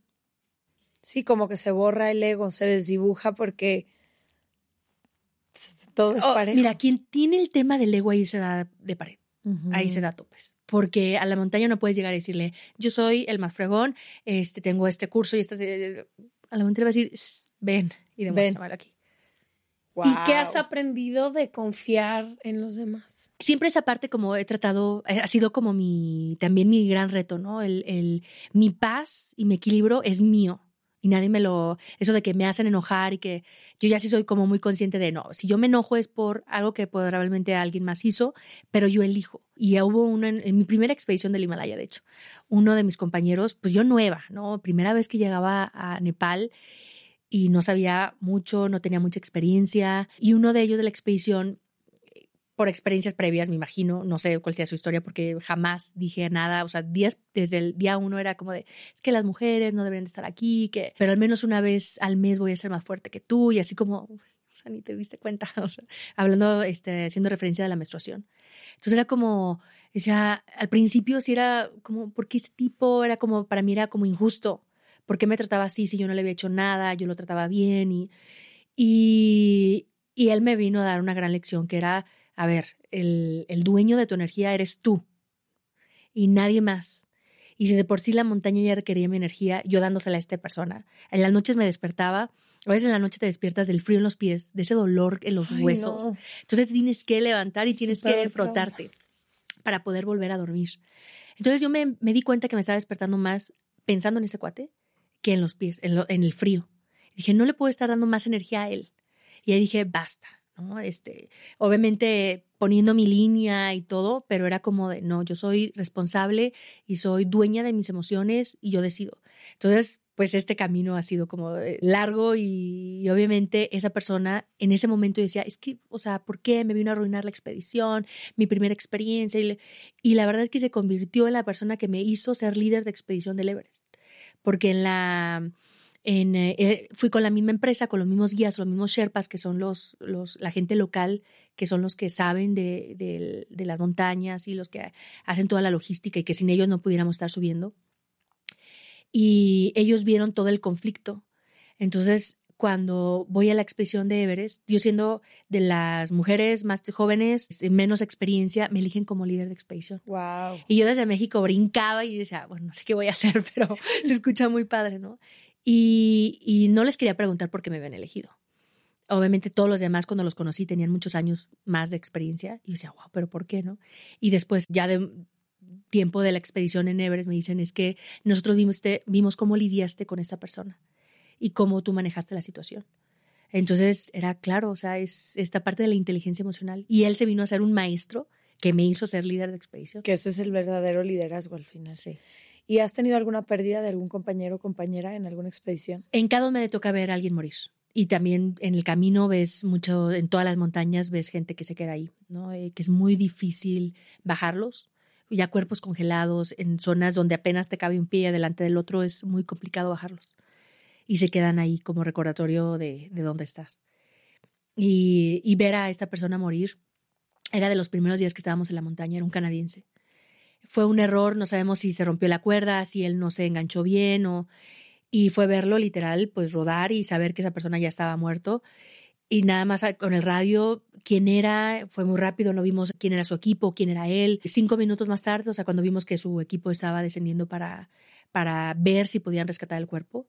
Sí, como que se borra el ego, se desdibuja porque todo es oh, parejo. Mira, quien tiene el tema del ego ahí se da de pared. Ahí se da topes. Porque a la montaña no puedes llegar a decirle, yo soy el más fregón, este, tengo este curso y estás. A la montaña va a decir, ven y demuéstramelo aquí. ¿Y qué has aprendido de confiar en los demás? Siempre esa parte como he tratado, ha sido como mi, también mi gran reto, ¿no? El, el, mi paz y mi equilibrio es mío y nadie me lo, eso de que me hacen enojar y que yo ya sí soy como muy consciente de, no, si yo me enojo es por algo que probablemente alguien más hizo, pero yo elijo. Y ya hubo uno en, mi primera expedición del Himalaya, de hecho, uno de mis compañeros, pues yo nueva, ¿no? Primera vez que llegaba a Nepal y no sabía mucho, no tenía mucha experiencia, y uno de ellos de la expedición por experiencias previas, me imagino, no sé cuál sea su historia, porque jamás dije nada, o sea, días, desde el día uno era como de, es que las mujeres no deberían estar aquí, que, pero al menos una vez al mes voy a ser más fuerte que tú, y así como, o sea, ni te diste cuenta, (laughs) o sea, hablando, este, haciendo referencia de la menstruación. Entonces era como, decía, al principio sí era como, ¿por qué ese tipo? Era como, para mí era como injusto, ¿por qué me trataba así si yo no le había hecho nada, yo lo trataba bien? Y, y, y él me vino a dar una gran lección que era, a ver, el, el dueño de tu energía eres tú y nadie más. Y si de por sí la montaña ya requería mi energía, yo dándosela a esta persona. En las noches me despertaba, a veces en la noche te despiertas del frío en los pies, de ese dolor en los huesos. Entonces tienes que levantar y tienes que frotarte para poder volver a dormir. Entonces yo me, me, di cuenta que me estaba despertando más pensando en ese cuate que en los pies, en, en el frío. dije, no le puedo estar dando más energía a él. Y ahí dije, basta, este, obviamente poniendo mi línea y todo, pero era como de, no, yo soy responsable y soy dueña de mis emociones y yo decido. Entonces, pues este camino ha sido como eh, largo y, obviamente esa persona en ese momento decía, es que, o sea, ¿por qué me vino a arruinar la expedición, mi primera experiencia? Y, y la verdad es que se convirtió en la persona que me hizo ser líder de expedición del Everest. Porque en la en, eh, eh, fui con la misma empresa, con los mismos guías, los mismos Sherpas, que son los, los, la gente local, que son los que saben de, de, las montañas y los que hacen toda la logística y que sin ellos no pudiéramos estar subiendo. Y ellos vieron todo el conflicto. Entonces, cuando voy a la expedición de Everest, yo siendo de las mujeres más jóvenes, menos experiencia, me eligen como líder de expedición. Wow. Y yo desde México brincaba y decía, bueno, no sé qué voy a hacer, (laughs) pero (laughs) se escucha muy padre, ¿no? Y, no les quería preguntar por qué me habían elegido. Obviamente todos los demás cuando los conocí tenían muchos años más de experiencia y yo decía, wow, pero ¿por qué no? Y después ya de tiempo de la expedición en Everest me dicen es que nosotros vimos, vimos cómo lidiaste con esa persona y cómo tú manejaste la situación. Entonces era claro, o sea, es esta parte de la inteligencia emocional. Y él se vino a ser un maestro que me hizo ser líder de expedición. Que ese es el verdadero liderazgo al final. Sí. ¿Y has tenido alguna pérdida de algún compañero o compañera en alguna expedición? En cada me toca ver a alguien morir. Y también en el camino ves mucho, en todas las montañas ves gente que se queda ahí, ¿no? Eh, que es muy difícil bajarlos. Ya cuerpos congelados en zonas donde apenas te cabe un pie adelante del otro es muy complicado bajarlos. Y se quedan ahí como recordatorio de, de dónde estás. Y, y ver a esta persona morir era de los primeros días que estábamos en la montaña, era un canadiense fue un error, no sabemos si se rompió la cuerda, si él no se enganchó bien o y fue verlo literal, pues rodar y saber que esa persona ya estaba muerto y nada más con el radio quién era, fue muy rápido, no vimos quién era su equipo, quién era él. Cinco minutos más tarde, o sea, cuando vimos que su equipo estaba descendiendo para, para ver si podían rescatar el cuerpo,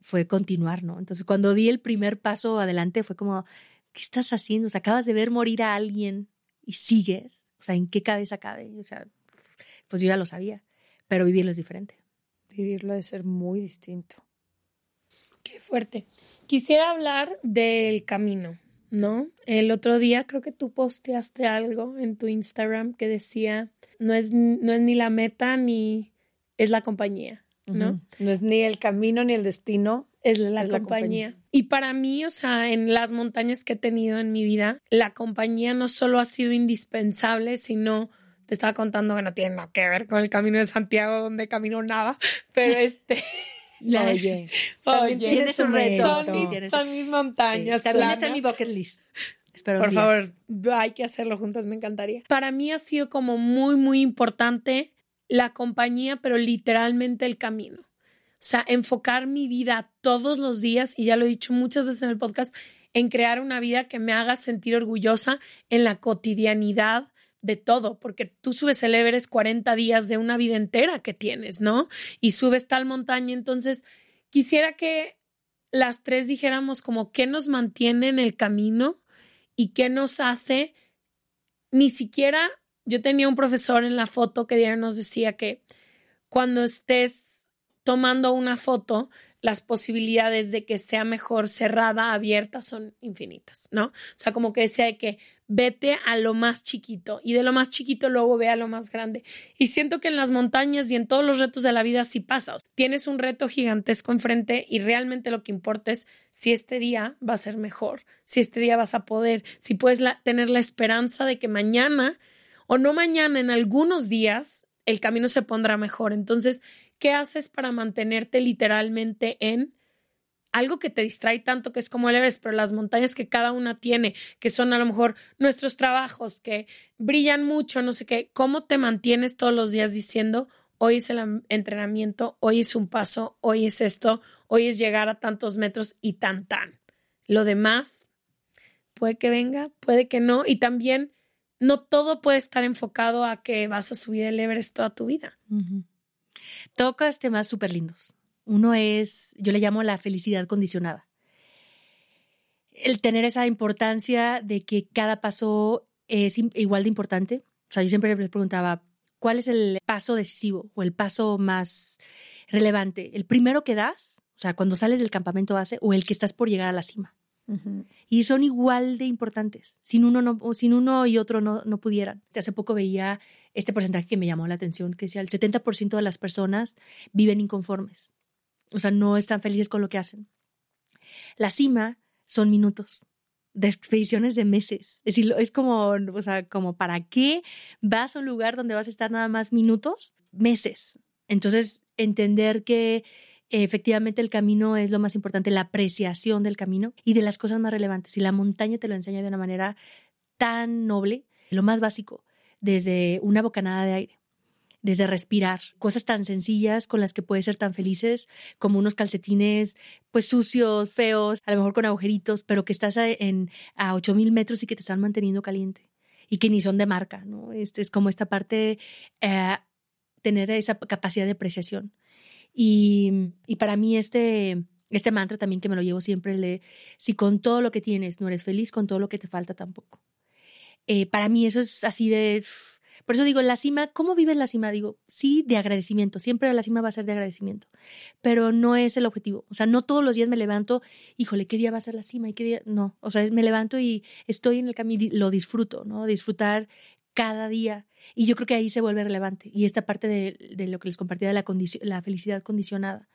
fue continuar, ¿no? Entonces, cuando di el primer paso adelante, fue como, ¿qué estás haciendo? O sea, acabas de ver morir a alguien y sigues. O sea, ¿en qué cabeza cabe? O sea, pues yo ya lo sabía, pero vivirlo es diferente. Vivirlo debe ser muy distinto. Qué fuerte. Quisiera hablar del camino, ¿no? El otro día creo que tú posteaste algo en tu Instagram que decía, no es, no es ni la meta ni es la compañía, ¿no? No es ni el camino ni el destino. Es la, compañía. Y para mí, o sea, en las montañas que he tenido en mi vida, la compañía no solo ha sido indispensable, sino te estaba contando que no tiene nada que ver con el camino de Santiago, donde camino nada, (laughs) pero este... (laughs) oye, oye, tienes un reto. Son, mis, son mis montañas. también está en mi bucket list. Espero Por favor, hay que hacerlo juntas, me encantaría. Para mí ha sido como muy, muy importante la compañía, pero literalmente el camino. O sea, enfocar mi vida todos los días, y ya lo he dicho muchas veces en el podcast, en crear una vida que me haga sentir orgullosa en la cotidianidad de todo, porque tú subes el Everest 40 días de una vida entera que tienes, ¿no? Y subes tal montaña, entonces quisiera que las tres dijéramos como qué nos mantiene en el camino y qué nos hace, ni siquiera, yo tenía un profesor en la foto que diario nos decía que cuando estés tomando una foto, las posibilidades de que sea mejor cerrada, abierta, son infinitas, ¿no? O sea, como que decía que vete a lo más chiquito y de lo más chiquito luego ve a lo más grande. Y siento que en las montañas y en todos los retos de la vida sí pasa. tienes un reto gigantesco enfrente y realmente lo que importa es si este día va a ser mejor, si este día vas a poder, si puedes tener la esperanza de que mañana o no mañana, en algunos días, el camino se pondrá mejor. Entonces, ¿Qué haces para mantenerte literalmente en algo que te distrae tanto que es como el Everest, pero las montañas que cada una tiene, que son a lo mejor nuestros trabajos, que brillan mucho, no sé qué, ¿cómo te mantienes todos los días diciendo, hoy es el entrenamiento, hoy es un paso, hoy es esto, hoy es llegar a tantos metros y tan tan? Lo demás puede que venga, puede que no, y también no todo puede estar enfocado a que vas a subir el Everest toda tu vida. Tocas temas súper lindos. Uno es, yo le llamo la felicidad condicionada. El tener esa importancia de que cada paso es igual de importante. O sea, yo siempre les preguntaba, ¿cuál es el paso decisivo o el paso más relevante? ¿El primero que das? O sea, cuando sales del campamento base o el que estás por llegar a la cima. Y son igual de importantes. Sin uno, no, sin uno y otro no, no pudieran. Hace poco veía este porcentaje que me llamó la atención, que decía el 70% de las personas viven inconformes, o sea, no están felices con lo que hacen. La cima son minutos de expediciones de meses. Es decir, es como, o sea, como para qué vas a un lugar donde vas a estar nada más minutos, meses. Entonces, entender que efectivamente el camino es lo más importante, la apreciación del camino y de las cosas más relevantes. Y la montaña te lo enseña de una manera tan noble, lo más básico desde una bocanada de aire, desde respirar, cosas tan sencillas con las que puedes ser tan felices como unos calcetines pues sucios, feos, a lo mejor con agujeritos, pero que estás a, en, a 8000 metros y que te están manteniendo caliente y que ni son de marca, ¿no? Este es como esta parte, eh, tener esa capacidad de apreciación. Y, y para mí este, este mantra también que me lo llevo siempre, de si con todo lo que tienes no eres feliz, con todo lo que te falta tampoco. Eh, para mí eso es así de... Por eso digo, la cima, ¿cómo vives la cima? Digo, sí, de agradecimiento. Siempre la cima va a ser de agradecimiento, pero no es el objetivo. O sea, no todos los días me levanto, híjole, ¿qué día va a ser la cima? ¿Y qué día? No, o sea, me levanto y estoy en el camino, lo disfruto, ¿no? Disfrutar cada día. Y yo creo que ahí se vuelve relevante. Y esta parte de, de lo que les compartía de la, la felicidad condicionada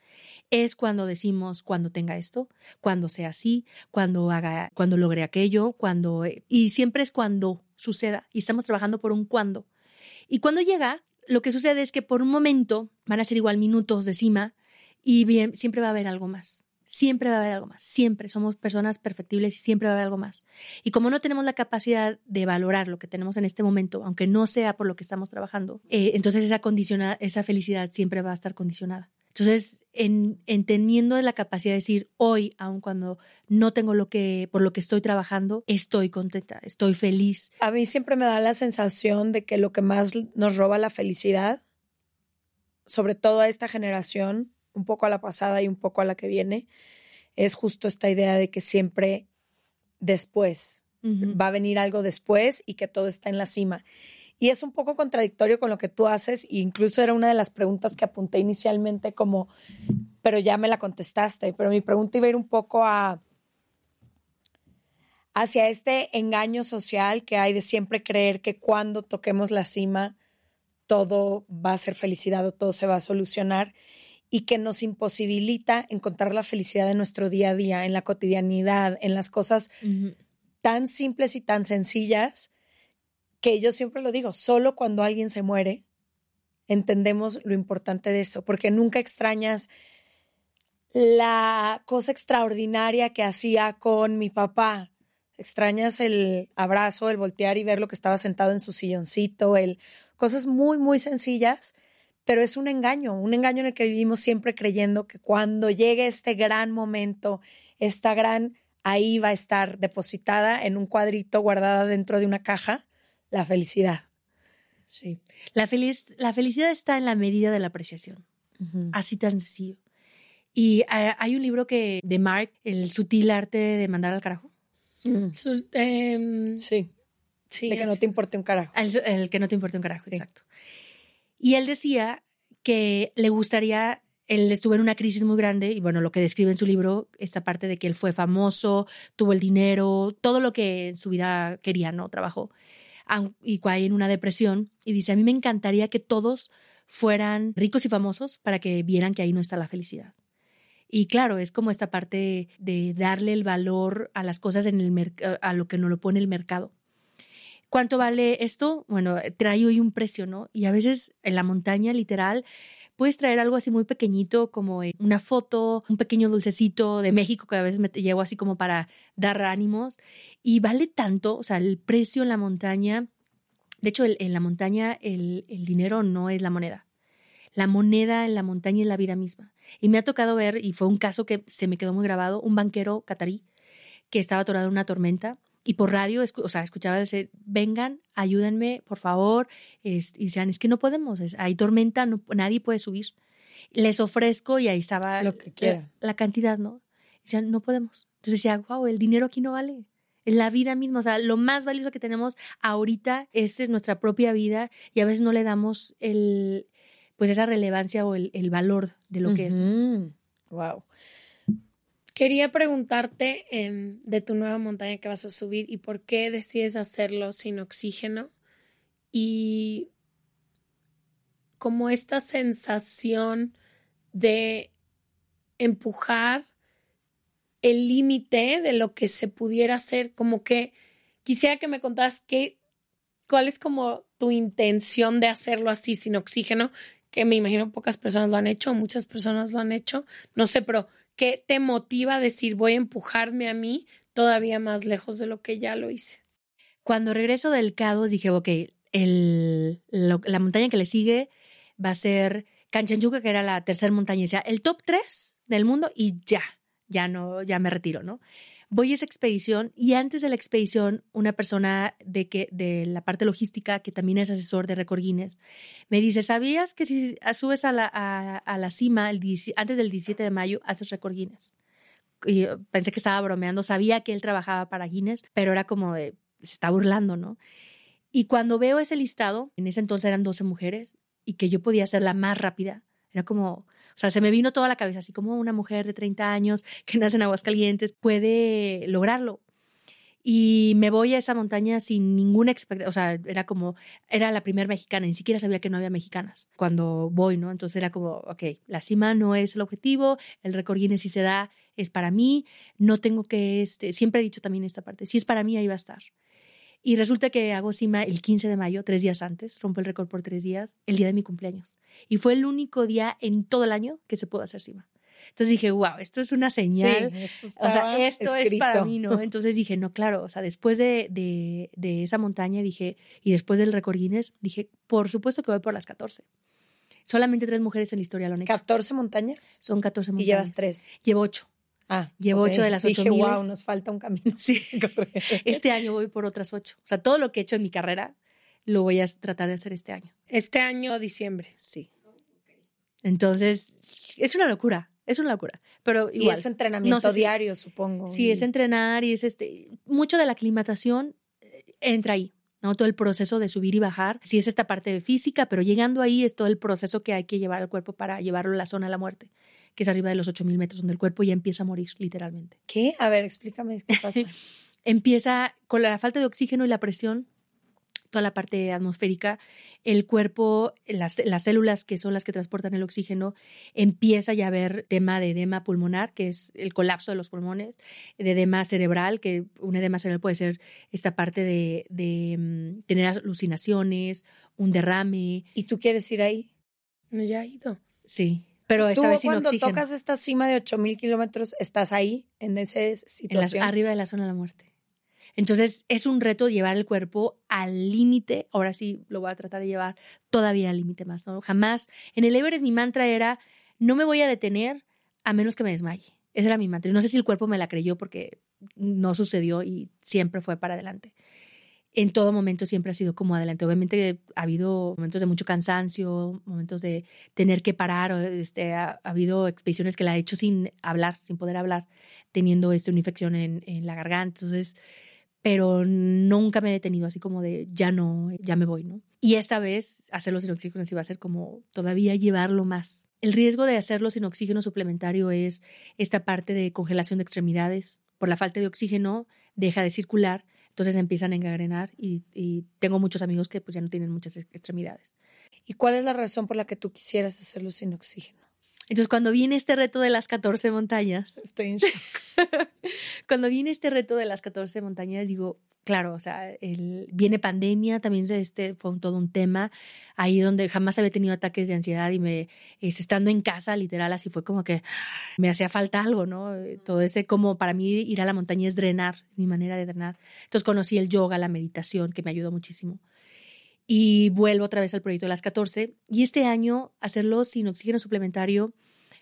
es cuando decimos cuando tenga esto, cuando sea así, cuando haga, cuando logre aquello, cuando y siempre es cuando suceda y estamos trabajando por un cuando. Y cuando llega, lo que sucede es que por un momento van a ser igual minutos de cima y bien, siempre va a haber algo más. Siempre va a haber algo más, siempre somos personas perfectibles y siempre va a haber algo más. Y como no tenemos la capacidad de valorar lo que tenemos en este momento, aunque no sea por lo que estamos trabajando, eh, entonces esa, esa felicidad siempre va a estar condicionada. Entonces, en, teniendo la capacidad de decir hoy, aun cuando no tengo lo que, por lo que estoy trabajando, estoy contenta, estoy feliz. A mí siempre me da la sensación de que lo que más nos roba la felicidad, sobre todo a esta generación, un poco a la pasada y un poco a la que viene, es justo esta idea de que siempre después va a venir algo después y que todo está en la cima. Y es un poco contradictorio con lo que tú haces, e incluso era una de las preguntas que apunté inicialmente como, pero ya me la contestaste, pero mi pregunta iba a ir un poco a hacia este engaño social que hay de siempre creer que cuando toquemos la cima todo va a ser felicidad o todo se va a solucionar y que nos imposibilita encontrar la felicidad en nuestro día a día, en la cotidianidad, en las cosas tan simples y tan sencillas que yo siempre lo digo, solo cuando alguien se muere entendemos lo importante de eso, porque nunca extrañas la cosa extraordinaria que hacía con mi papá. Extrañas el abrazo, el voltear y ver lo que estaba sentado en su silloncito, el cosas muy muy sencillas pero es un engaño, un engaño en el que vivimos siempre creyendo que cuando llegue este gran momento, esta gran, ahí va a estar depositada en un cuadrito guardada dentro de una caja, la felicidad. Sí, la, feliz, la felicidad está en la medida de la apreciación, así tan sencillo. Y eh, hay un libro que de Mark, El sutil arte de mandar al carajo. Mm. Em, sí. Sí. De que no te importe un carajo. El, que no te importe un carajo, exacto. Y él decía que le gustaría, él estuvo en una crisis muy grande y bueno, lo que describe en su libro, esta parte de que él fue famoso, tuvo el dinero, todo lo que en su vida quería, ¿no? Trabajó y cae en una depresión y dice, a mí me encantaría que todos fueran ricos y famosos para que vieran que ahí no está la felicidad. Y claro, es como esta parte de darle el valor a las cosas en el a lo que no lo pone el mercado. ¿Cuánto vale esto? Bueno, trae hoy un precio, ¿no? Y a veces en la montaña, literal, puedes traer algo así muy pequeñito como eh, una foto, un pequeño dulcecito de México que a veces me llevo así como para dar ánimos y vale tanto, o sea, el precio en la montaña, de hecho en la montaña el, el dinero no es la moneda, la moneda en la montaña es la vida misma. Y me ha tocado ver, y fue un caso que se me quedó muy grabado, un banquero catarí que estaba atorado en una tormenta y por radio, o sea, escuchaba decir, vengan, ayúdenme, por favor, y decían, es que no podemos, hay tormenta, nadie puede subir. Les ofrezco y ahí estaba Lo que la, cantidad, ¿no? decían, no podemos. Entonces decía, wow, el dinero aquí no vale. En la vida misma, o sea, lo más valioso que tenemos ahorita es nuestra propia vida y a veces no le damos el, pues esa relevancia o el, valor de lo que es. Wow. Quería preguntarte em, de tu nueva montaña que vas a subir y por qué decides hacerlo sin oxígeno y como esta sensación de empujar el límite de lo que se pudiera hacer, como que quisiera que me contaras qué, cuál es como tu intención de hacerlo así sin oxígeno, que me imagino pocas personas lo han hecho, muchas personas lo han hecho, no sé, pero ¿Qué te motiva a decir voy a empujarme a mí todavía más lejos de lo que ya lo hice? Cuando regreso del Cados dije, ok, el, la montaña que le sigue va a ser Kanchenjunga, que era la tercera montaña, decía, el top tres del mundo y ya, ya no, ya me retiro, ¿no? Voy a esa expedición y antes de la expedición, una persona de, que, de la parte logística, que también es asesor de Record Guinness, me dice, ¿sabías que si subes a la, a, la cima antes del 17 de mayo, haces Record Guinness? Y pensé que estaba bromeando, sabía que él trabajaba para Guinness, pero era como de, se está burlando, ¿no? Y cuando veo ese listado, en ese entonces eran 12 mujeres y que yo podía ser la más rápida, era como, o sea, se me vino toda la cabeza, así como una mujer de 30 años que nace en Aguascalientes puede lograrlo. Y me voy a esa montaña sin ninguna expectativa, o sea, era como, era la primera mexicana, ni siquiera sabía que no había mexicanas cuando voy, ¿no? Entonces era como, ok, la cima no es el objetivo, el récord Guinness si se da es para mí, no tengo que, este, siempre he dicho también esta parte, si es para mí ahí va a estar. Y resulta que hago cima el 15 de mayo, tres días antes, rompo el récord por tres días, el día de mi cumpleaños. Y fue el único día en todo el año que se pudo hacer cima. Entonces dije, wow, esto es una señal. esto o sea, esto es para mí, ¿no? (laughs) Entonces dije, no, claro, o sea, después de, de, de esa montaña dije, y después del récord Guinness, dije, por supuesto que voy por las 14. Solamente tres mujeres en la historia lo han hecho. ¿14 montañas? Son 14 montañas. ¿Y llevas tres? Llevo ocho. Ah, Llevo ocho de las ocho Dije, wow, nos falta un camino. (laughs) Sí, este año voy por otras ocho. O sea, todo lo que he hecho en mi carrera lo voy a tratar de hacer este año. Este año, diciembre. Sí. Entonces, es una locura, es una locura. Pero igual. Y es entrenamiento diario, supongo. Sí, es entrenar y es este. Mucho de la aclimatación eh, entra ahí. ¿no? Todo el proceso de subir y bajar. Sí es esta parte de física, pero llegando ahí es todo el proceso que hay que llevar al cuerpo para llevarlo a la zona de la muerte, que es arriba de los 8000 metros, donde el cuerpo ya empieza a morir, literalmente. ¿Qué? A ver, explícame qué pasa. (laughs) empieza con la falta de oxígeno y la presión, toda la parte atmosférica, el cuerpo, las, las, células que son las que transportan el oxígeno, empieza ya a haber tema de edema pulmonar, que es el colapso de los pulmones, de edema cerebral, que un edema cerebral puede ser esta parte de, de mm, tener alucinaciones, un derrame. ¿Y tú quieres ir ahí? No, ya he ido. Sí, pero esta vez sin cuando oxígeno. tocas esta cima de 8000 kilómetros, estás ahí, en esa situación. arriba de la zona de la muerte. Entonces es un reto llevar el cuerpo al límite. Ahora sí lo voy a tratar de llevar todavía al límite más. ¿no? Jamás. En el Everest mi mantra era, no me voy a detener a menos que me desmaye. Esa era mi mantra. No sé si el cuerpo me la creyó porque no sucedió y siempre fue para adelante. En todo momento siempre ha sido como adelante. Obviamente ha habido momentos de mucho cansancio, momentos de tener que parar. Este, ha, habido expediciones que la he hecho sin hablar, sin poder hablar, teniendo este, una infección en, en la garganta. Entonces, pero nunca me he detenido así como de ya no, ya me voy, ¿no? Y esta vez hacerlo sin oxígeno sí va a ser como todavía llevarlo más. El riesgo de hacerlo sin oxígeno suplementario es esta parte de congelación de extremidades. Por la falta de oxígeno deja de circular, entonces empiezan a engangrenar y, y tengo muchos amigos que pues ya no tienen muchas extremidades. ¿Y cuál es la razón por la que tú quisieras hacerlo sin oxígeno? Entonces, cuando viene este reto de las 14 montañas. Estoy en shock. (laughs) cuando viene este reto de las 14 montañas, digo, claro, o sea, el, viene pandemia, también este fue todo un tema, ahí donde jamás había tenido ataques de ansiedad y me, es, estando en casa, literal, así fue como que me hacía falta algo, ¿no? Todo ese, como para mí ir a la montaña es drenar, mi manera de drenar. Entonces conocí el yoga, la meditación, que me ayudó muchísimo y vuelvo otra vez al proyecto de las 14. Y este año hacerlo sin oxígeno suplementario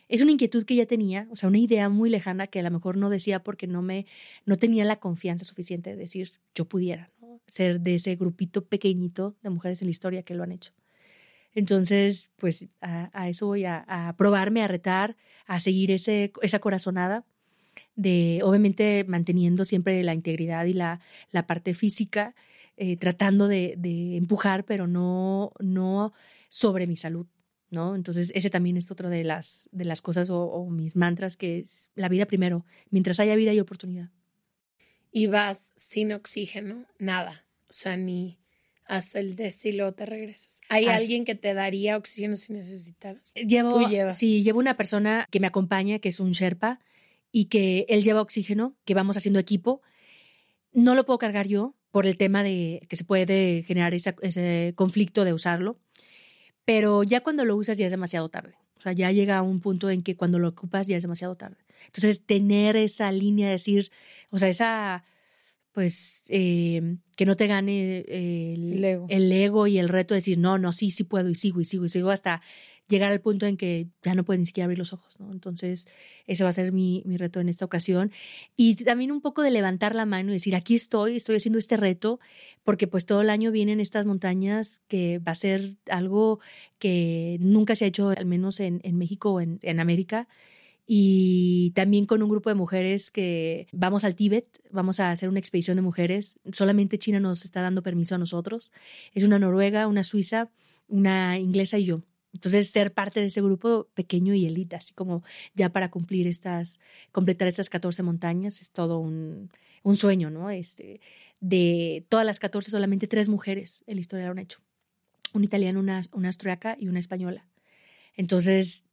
es una inquietud que ya tenía, o sea, una idea muy lejana que a lo mejor no decía porque no me no tenía la confianza suficiente de decir yo pudiera ser de ese grupito pequeñito de mujeres en la historia que lo han hecho. Entonces, pues a, eso voy a, a, probarme, a retar, a seguir ese, esa corazonada de, obviamente, manteniendo siempre la integridad y la, la parte física eh, tratando de, empujar, pero no, no sobre mi salud. ¿no? Entonces, ese también es otro de las, de las cosas o, mis mantras, que es la vida primero. Mientras haya vida y oportunidad. Y vas sin oxígeno, nada. O sea, ni hasta el destilo te regresas. ¿Hay alguien que te daría oxígeno si necesitaras? Llevo, Sí, llevo una persona que me acompaña, que es un Sherpa, y que él lleva oxígeno, que vamos haciendo equipo. No lo puedo cargar yo, por el tema de que se puede generar ese conflicto de usarlo, pero ya cuando lo usas ya es demasiado tarde. O sea, ya llega a un punto en que cuando lo ocupas ya es demasiado tarde. Entonces, tener esa línea de decir, o sea, esa, pues, eh, que no te gane el, el, ego. y el reto de decir, no, no, sí, sí puedo y sigo y sigo y sigo hasta llegar al punto en que ya no puede ni siquiera abrir los ojos, ¿no? Entonces, ese va a ser mi, mi reto en esta ocasión. Y también un poco de levantar la mano y decir, aquí estoy, estoy haciendo este reto, porque pues todo el año vienen estas montañas que va a ser algo que nunca se ha hecho, al menos en, en México o en, en América y también con un grupo de mujeres que vamos al Tíbet, vamos a hacer una expedición de mujeres. Solamente China nos está dando permiso a nosotros. Es una noruega, una suiza, una inglesa y yo. Entonces, ser parte de ese grupo pequeño y elite, así como ya para cumplir estas, completar estas 14 montañas, es todo un, un sueño, ¿no? Este, de todas las 14, solamente tres mujeres en la historia lo han hecho. Una italiana, una, una austriaca y una española. Entonces,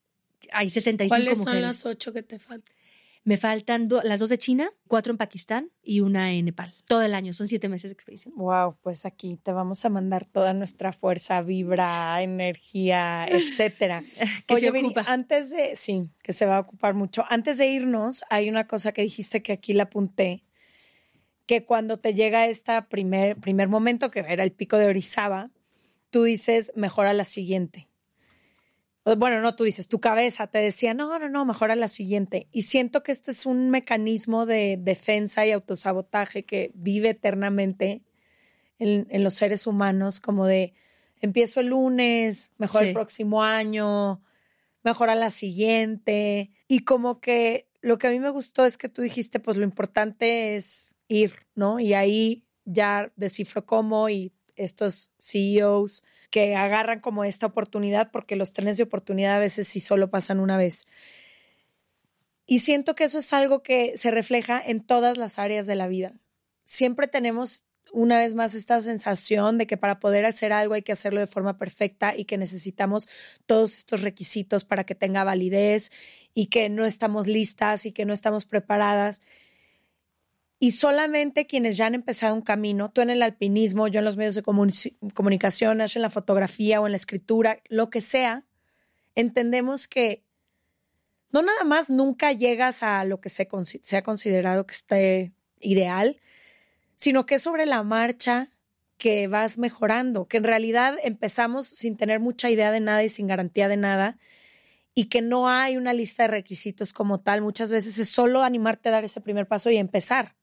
hay 65 ¿Cuáles mujeres. son las ocho que te faltan? Me faltan las dos de China, cuatro en Pakistán y una en Nepal. Todo el año, son siete meses de expedición. Wow, pues aquí te vamos a mandar toda nuestra fuerza, vibra, energía, (laughs) etcétera. que se ocupa. antes de, sí, que se va a ocupar mucho. Antes de irnos, hay una cosa que dijiste que aquí la apunté, que cuando te llega este primer, primer momento, que era el pico de Orizaba, tú dices, mejora la siguiente bueno, no, tú dices, tu cabeza te decía, no, no, no, mejora la siguiente. Y siento que este es un mecanismo de defensa y autosabotaje que vive eternamente en, los seres humanos, como de, empiezo el lunes, mejor el próximo año, mejora la siguiente. Y como que lo que a mí me gustó es que tú dijiste, pues lo importante es ir, ¿no? Y ahí ya descifro cómo y estos CEOs que agarran como esta oportunidad porque los trenes de oportunidad a veces sí solo pasan una vez. Y siento que eso es algo que se refleja en todas las áreas de la vida. Siempre tenemos una vez más esta sensación de que para poder hacer algo hay que hacerlo de forma perfecta y que necesitamos todos estos requisitos para que tenga validez y que no estamos listas y que no estamos preparadas. Y solamente quienes ya han empezado un camino, tú en el alpinismo, yo en los medios de comunicación, en la fotografía o en la escritura, lo que sea, entendemos que no nada más nunca llegas a lo que se, considerado que esté ideal, sino que es sobre la marcha que vas mejorando, que en realidad empezamos sin tener mucha idea de nada y sin garantía de nada y que no hay una lista de requisitos como tal. Muchas veces es solo animarte a dar ese primer paso y empezar.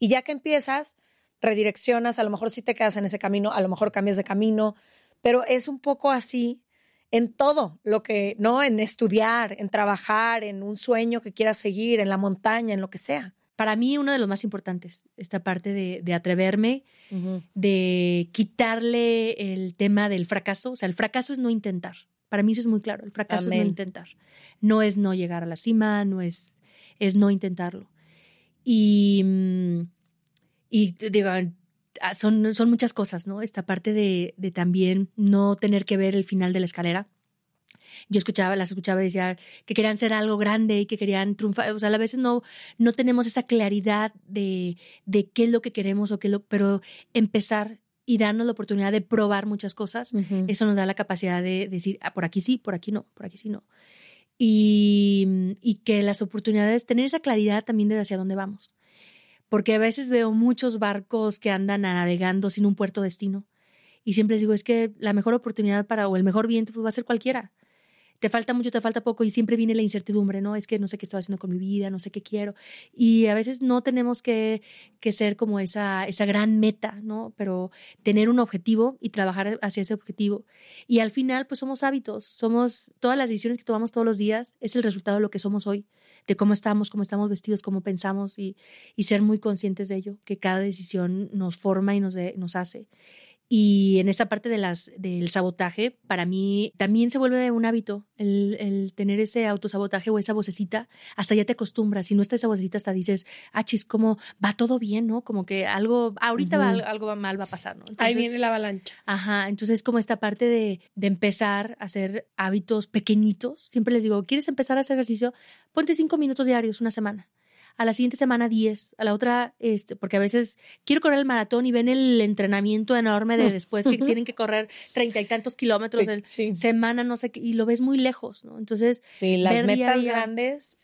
Y ya que empiezas, redireccionas, a lo mejor si te quedas en ese camino, a lo mejor cambias de camino, pero es un poco así en todo lo que, ¿no? En estudiar, en trabajar, en un sueño que quieras seguir, en la montaña, en lo que sea. Para mí, uno de los más importantes, esta parte de, atreverme, de quitarle el tema del fracaso. O sea, el fracaso es no intentar. Para mí eso es muy claro. El fracaso es no intentar. No es no llegar a la cima, no es, es no intentarlo. Y, mm, y digo, ah, son, son muchas cosas, ¿no? Esta parte de, de también no tener que ver el final de la escalera. Yo escuchaba, las escuchaba y decía que querían ser algo grande y que querían triunfar. O sea, a veces no, no tenemos esa claridad de, de qué es lo que queremos o qué lo, pero empezar y darnos la oportunidad de probar muchas cosas, eso nos da la capacidad de decir, ah, por aquí sí, por aquí no, por aquí sí no y, y que las oportunidades, tener esa claridad también de hacia dónde vamos. Porque a veces veo muchos barcos que andan navegando sin un puerto destino. Y siempre les digo, es que la mejor oportunidad para, o el mejor viento pues, va a ser cualquiera te falta mucho, te falta poco y siempre viene la incertidumbre, ¿no? Es que no sé qué estoy haciendo con mi vida, no sé qué quiero. Y a veces no tenemos que, que ser como esa, esa gran meta, ¿no? Pero tener un objetivo y trabajar hacia ese objetivo. Y al final, pues somos hábitos, somos todas las decisiones que tomamos todos los días, es el resultado de lo que somos hoy de cómo estamos, cómo estamos vestidos, cómo pensamos y, y, ser muy conscientes de ello, que cada decisión nos forma y nos, nos hace. Y en esta parte de las, del sabotaje, para mí también se vuelve un hábito el, el, tener ese autosabotaje o esa vocecita. Hasta ya te acostumbras. Si no está esa vocecita, hasta dices, ah, chis, como va todo bien, ¿no? Como que algo, ahorita va, algo mal va a pasar, ¿no? Ahí viene la avalancha. Ajá. Entonces, como esta parte de, de empezar a hacer hábitos pequeñitos. Siempre les digo, ¿quieres empezar a hacer ejercicio? Ponte cinco minutos diarios, una semana a la siguiente semana 10, a la otra, este, porque a veces quiero correr el maratón y ven el entrenamiento enorme de después que (laughs) tienen que correr treinta y tantos kilómetros de semana, no sé qué, y lo ves muy lejos, ¿no? Entonces, sí, las metas grandes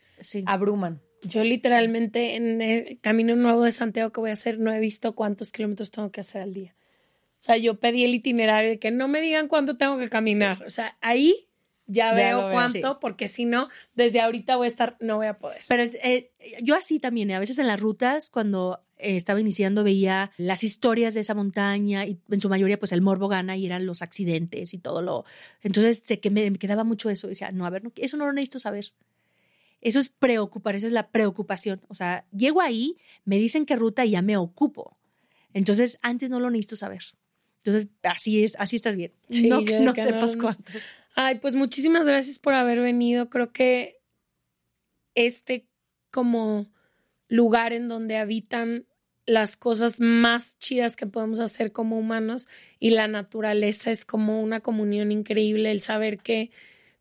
abruman. Yo literalmente en el camino nuevo de Santiago que voy a hacer no he visto cuántos kilómetros tengo que hacer al día. O sea, yo pedí el itinerario de que no me digan cuánto tengo que caminar. O sea, ahí ya veo cuánto, porque si no, desde ahorita voy a estar, no voy a poder. Pero eh, yo así también, a veces en las rutas, cuando eh, estaba iniciando, veía las historias de esa montaña y en su mayoría, pues el morbo gana y eran los accidentes y todo lo. Entonces, sé que me, quedaba mucho eso. Decía, no, a ver, eso no lo necesito saber. Eso es preocupar, eso es la preocupación. O sea, llego ahí, me dicen qué ruta y ya me ocupo. Entonces, antes no lo necesito saber. Entonces, así es, así estás bien. no, no sepas cuántos. Ay, pues muchísimas gracias por haber venido. Creo que este como lugar en donde habitan las cosas más chidas que podemos hacer como humanos y la naturaleza es como una comunión increíble, el saber que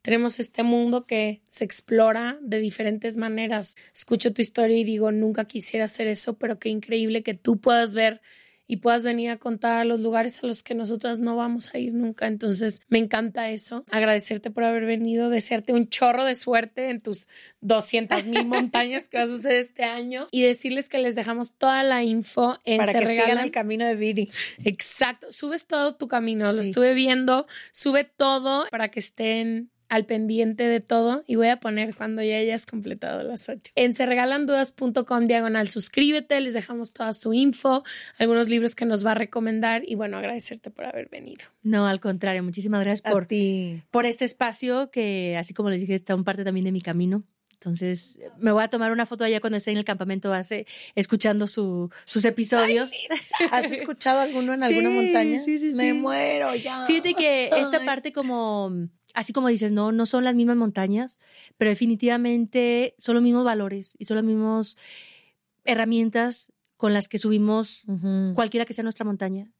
tenemos este mundo que se explora de diferentes maneras. Escucho tu historia y digo, nunca quisiera hacer eso, pero qué increíble que tú puedas ver y puedas venir a contar a los lugares a los que nosotras no vamos a ir nunca. Entonces, me encanta eso. Agradecerte por haber venido, desearte un chorro de suerte en tus 200 mil (laughs) montañas que vas a hacer este año y decirles que les dejamos toda la info en Para que sigan el camino de Viri. Exacto. Subes todo tu camino, lo estuve viendo. Sube todo para que estén al pendiente de todo y voy a poner cuando ya hayas completado las ocho. En serregalandudas.com diagonal suscríbete, les dejamos toda su info, algunos libros que nos va a recomendar y bueno, agradecerte por haber venido. No, al contrario, muchísimas gracias por, ti. por este espacio que así como les dije está un parte también de mi camino Entonces, me voy a tomar una foto allá cuando esté en el campamento base, escuchando su, sus episodios. ¿Has escuchado alguno en (laughs) alguna montaña? Sí, sí, sí. Me muero ya. Fíjate que esta parte como, así como dices, no, no son las mismas montañas, pero definitivamente son los mismos valores y son las mismas herramientas con las que subimos cualquiera que sea nuestra montaña.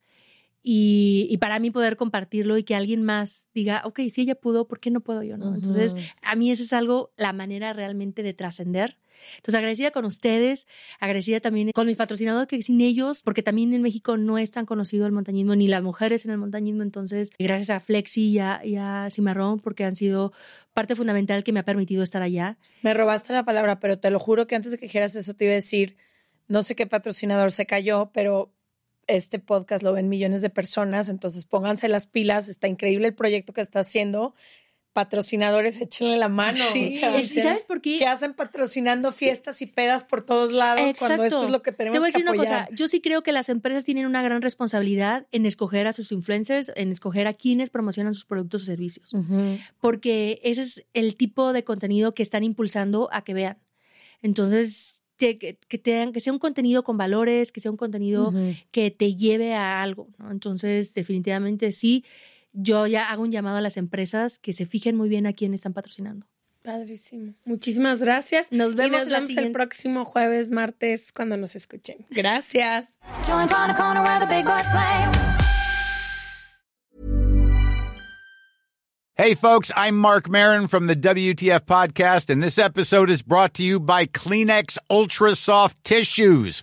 Y, para mí poder compartirlo y que alguien más diga, ok, si ella pudo, ¿por qué no puedo yo? ¿no? Entonces, a mí eso es algo, la manera realmente de trascender. Entonces, agradecida con ustedes, agradecida también con mis patrocinadores, que sin ellos, porque también en México no es tan conocido el montañismo, ni las mujeres en el montañismo. Entonces, gracias a Flexi y a, y a Cimarrón, porque han sido parte fundamental que me ha permitido estar allá. Me robaste la palabra, pero te lo juro que antes de que dijeras eso te iba a decir, no sé qué patrocinador se cayó, pero este podcast lo ven millones de personas, entonces pónganse las pilas, está increíble el proyecto que está haciendo. Patrocinadores, échenle la mano. Sí, ¿sabes por qué? Que hacen patrocinando fiestas y pedas por todos lados cuando esto es lo que tenemos Te voy a decir una cosa, yo sí creo que las empresas tienen una gran responsabilidad en escoger a sus influencers, en escoger a quienes promocionan sus productos o servicios, porque ese es el tipo de contenido que están impulsando a que vean. Entonces, que, que, que sea un contenido con valores, que sea un contenido que te lleve a algo. ¿no? Entonces, definitivamente sí, yo ya hago un llamado a las empresas que se fijen muy bien a quién están patrocinando. Padrísimo. Muchísimas gracias. Nos vemos, y nos vemos el próximo jueves, martes, cuando nos escuchen. Gracias. Hey, folks, I'm Mark Marin from the WTF Podcast, and this episode is brought to you by Kleenex Ultra Soft Tissues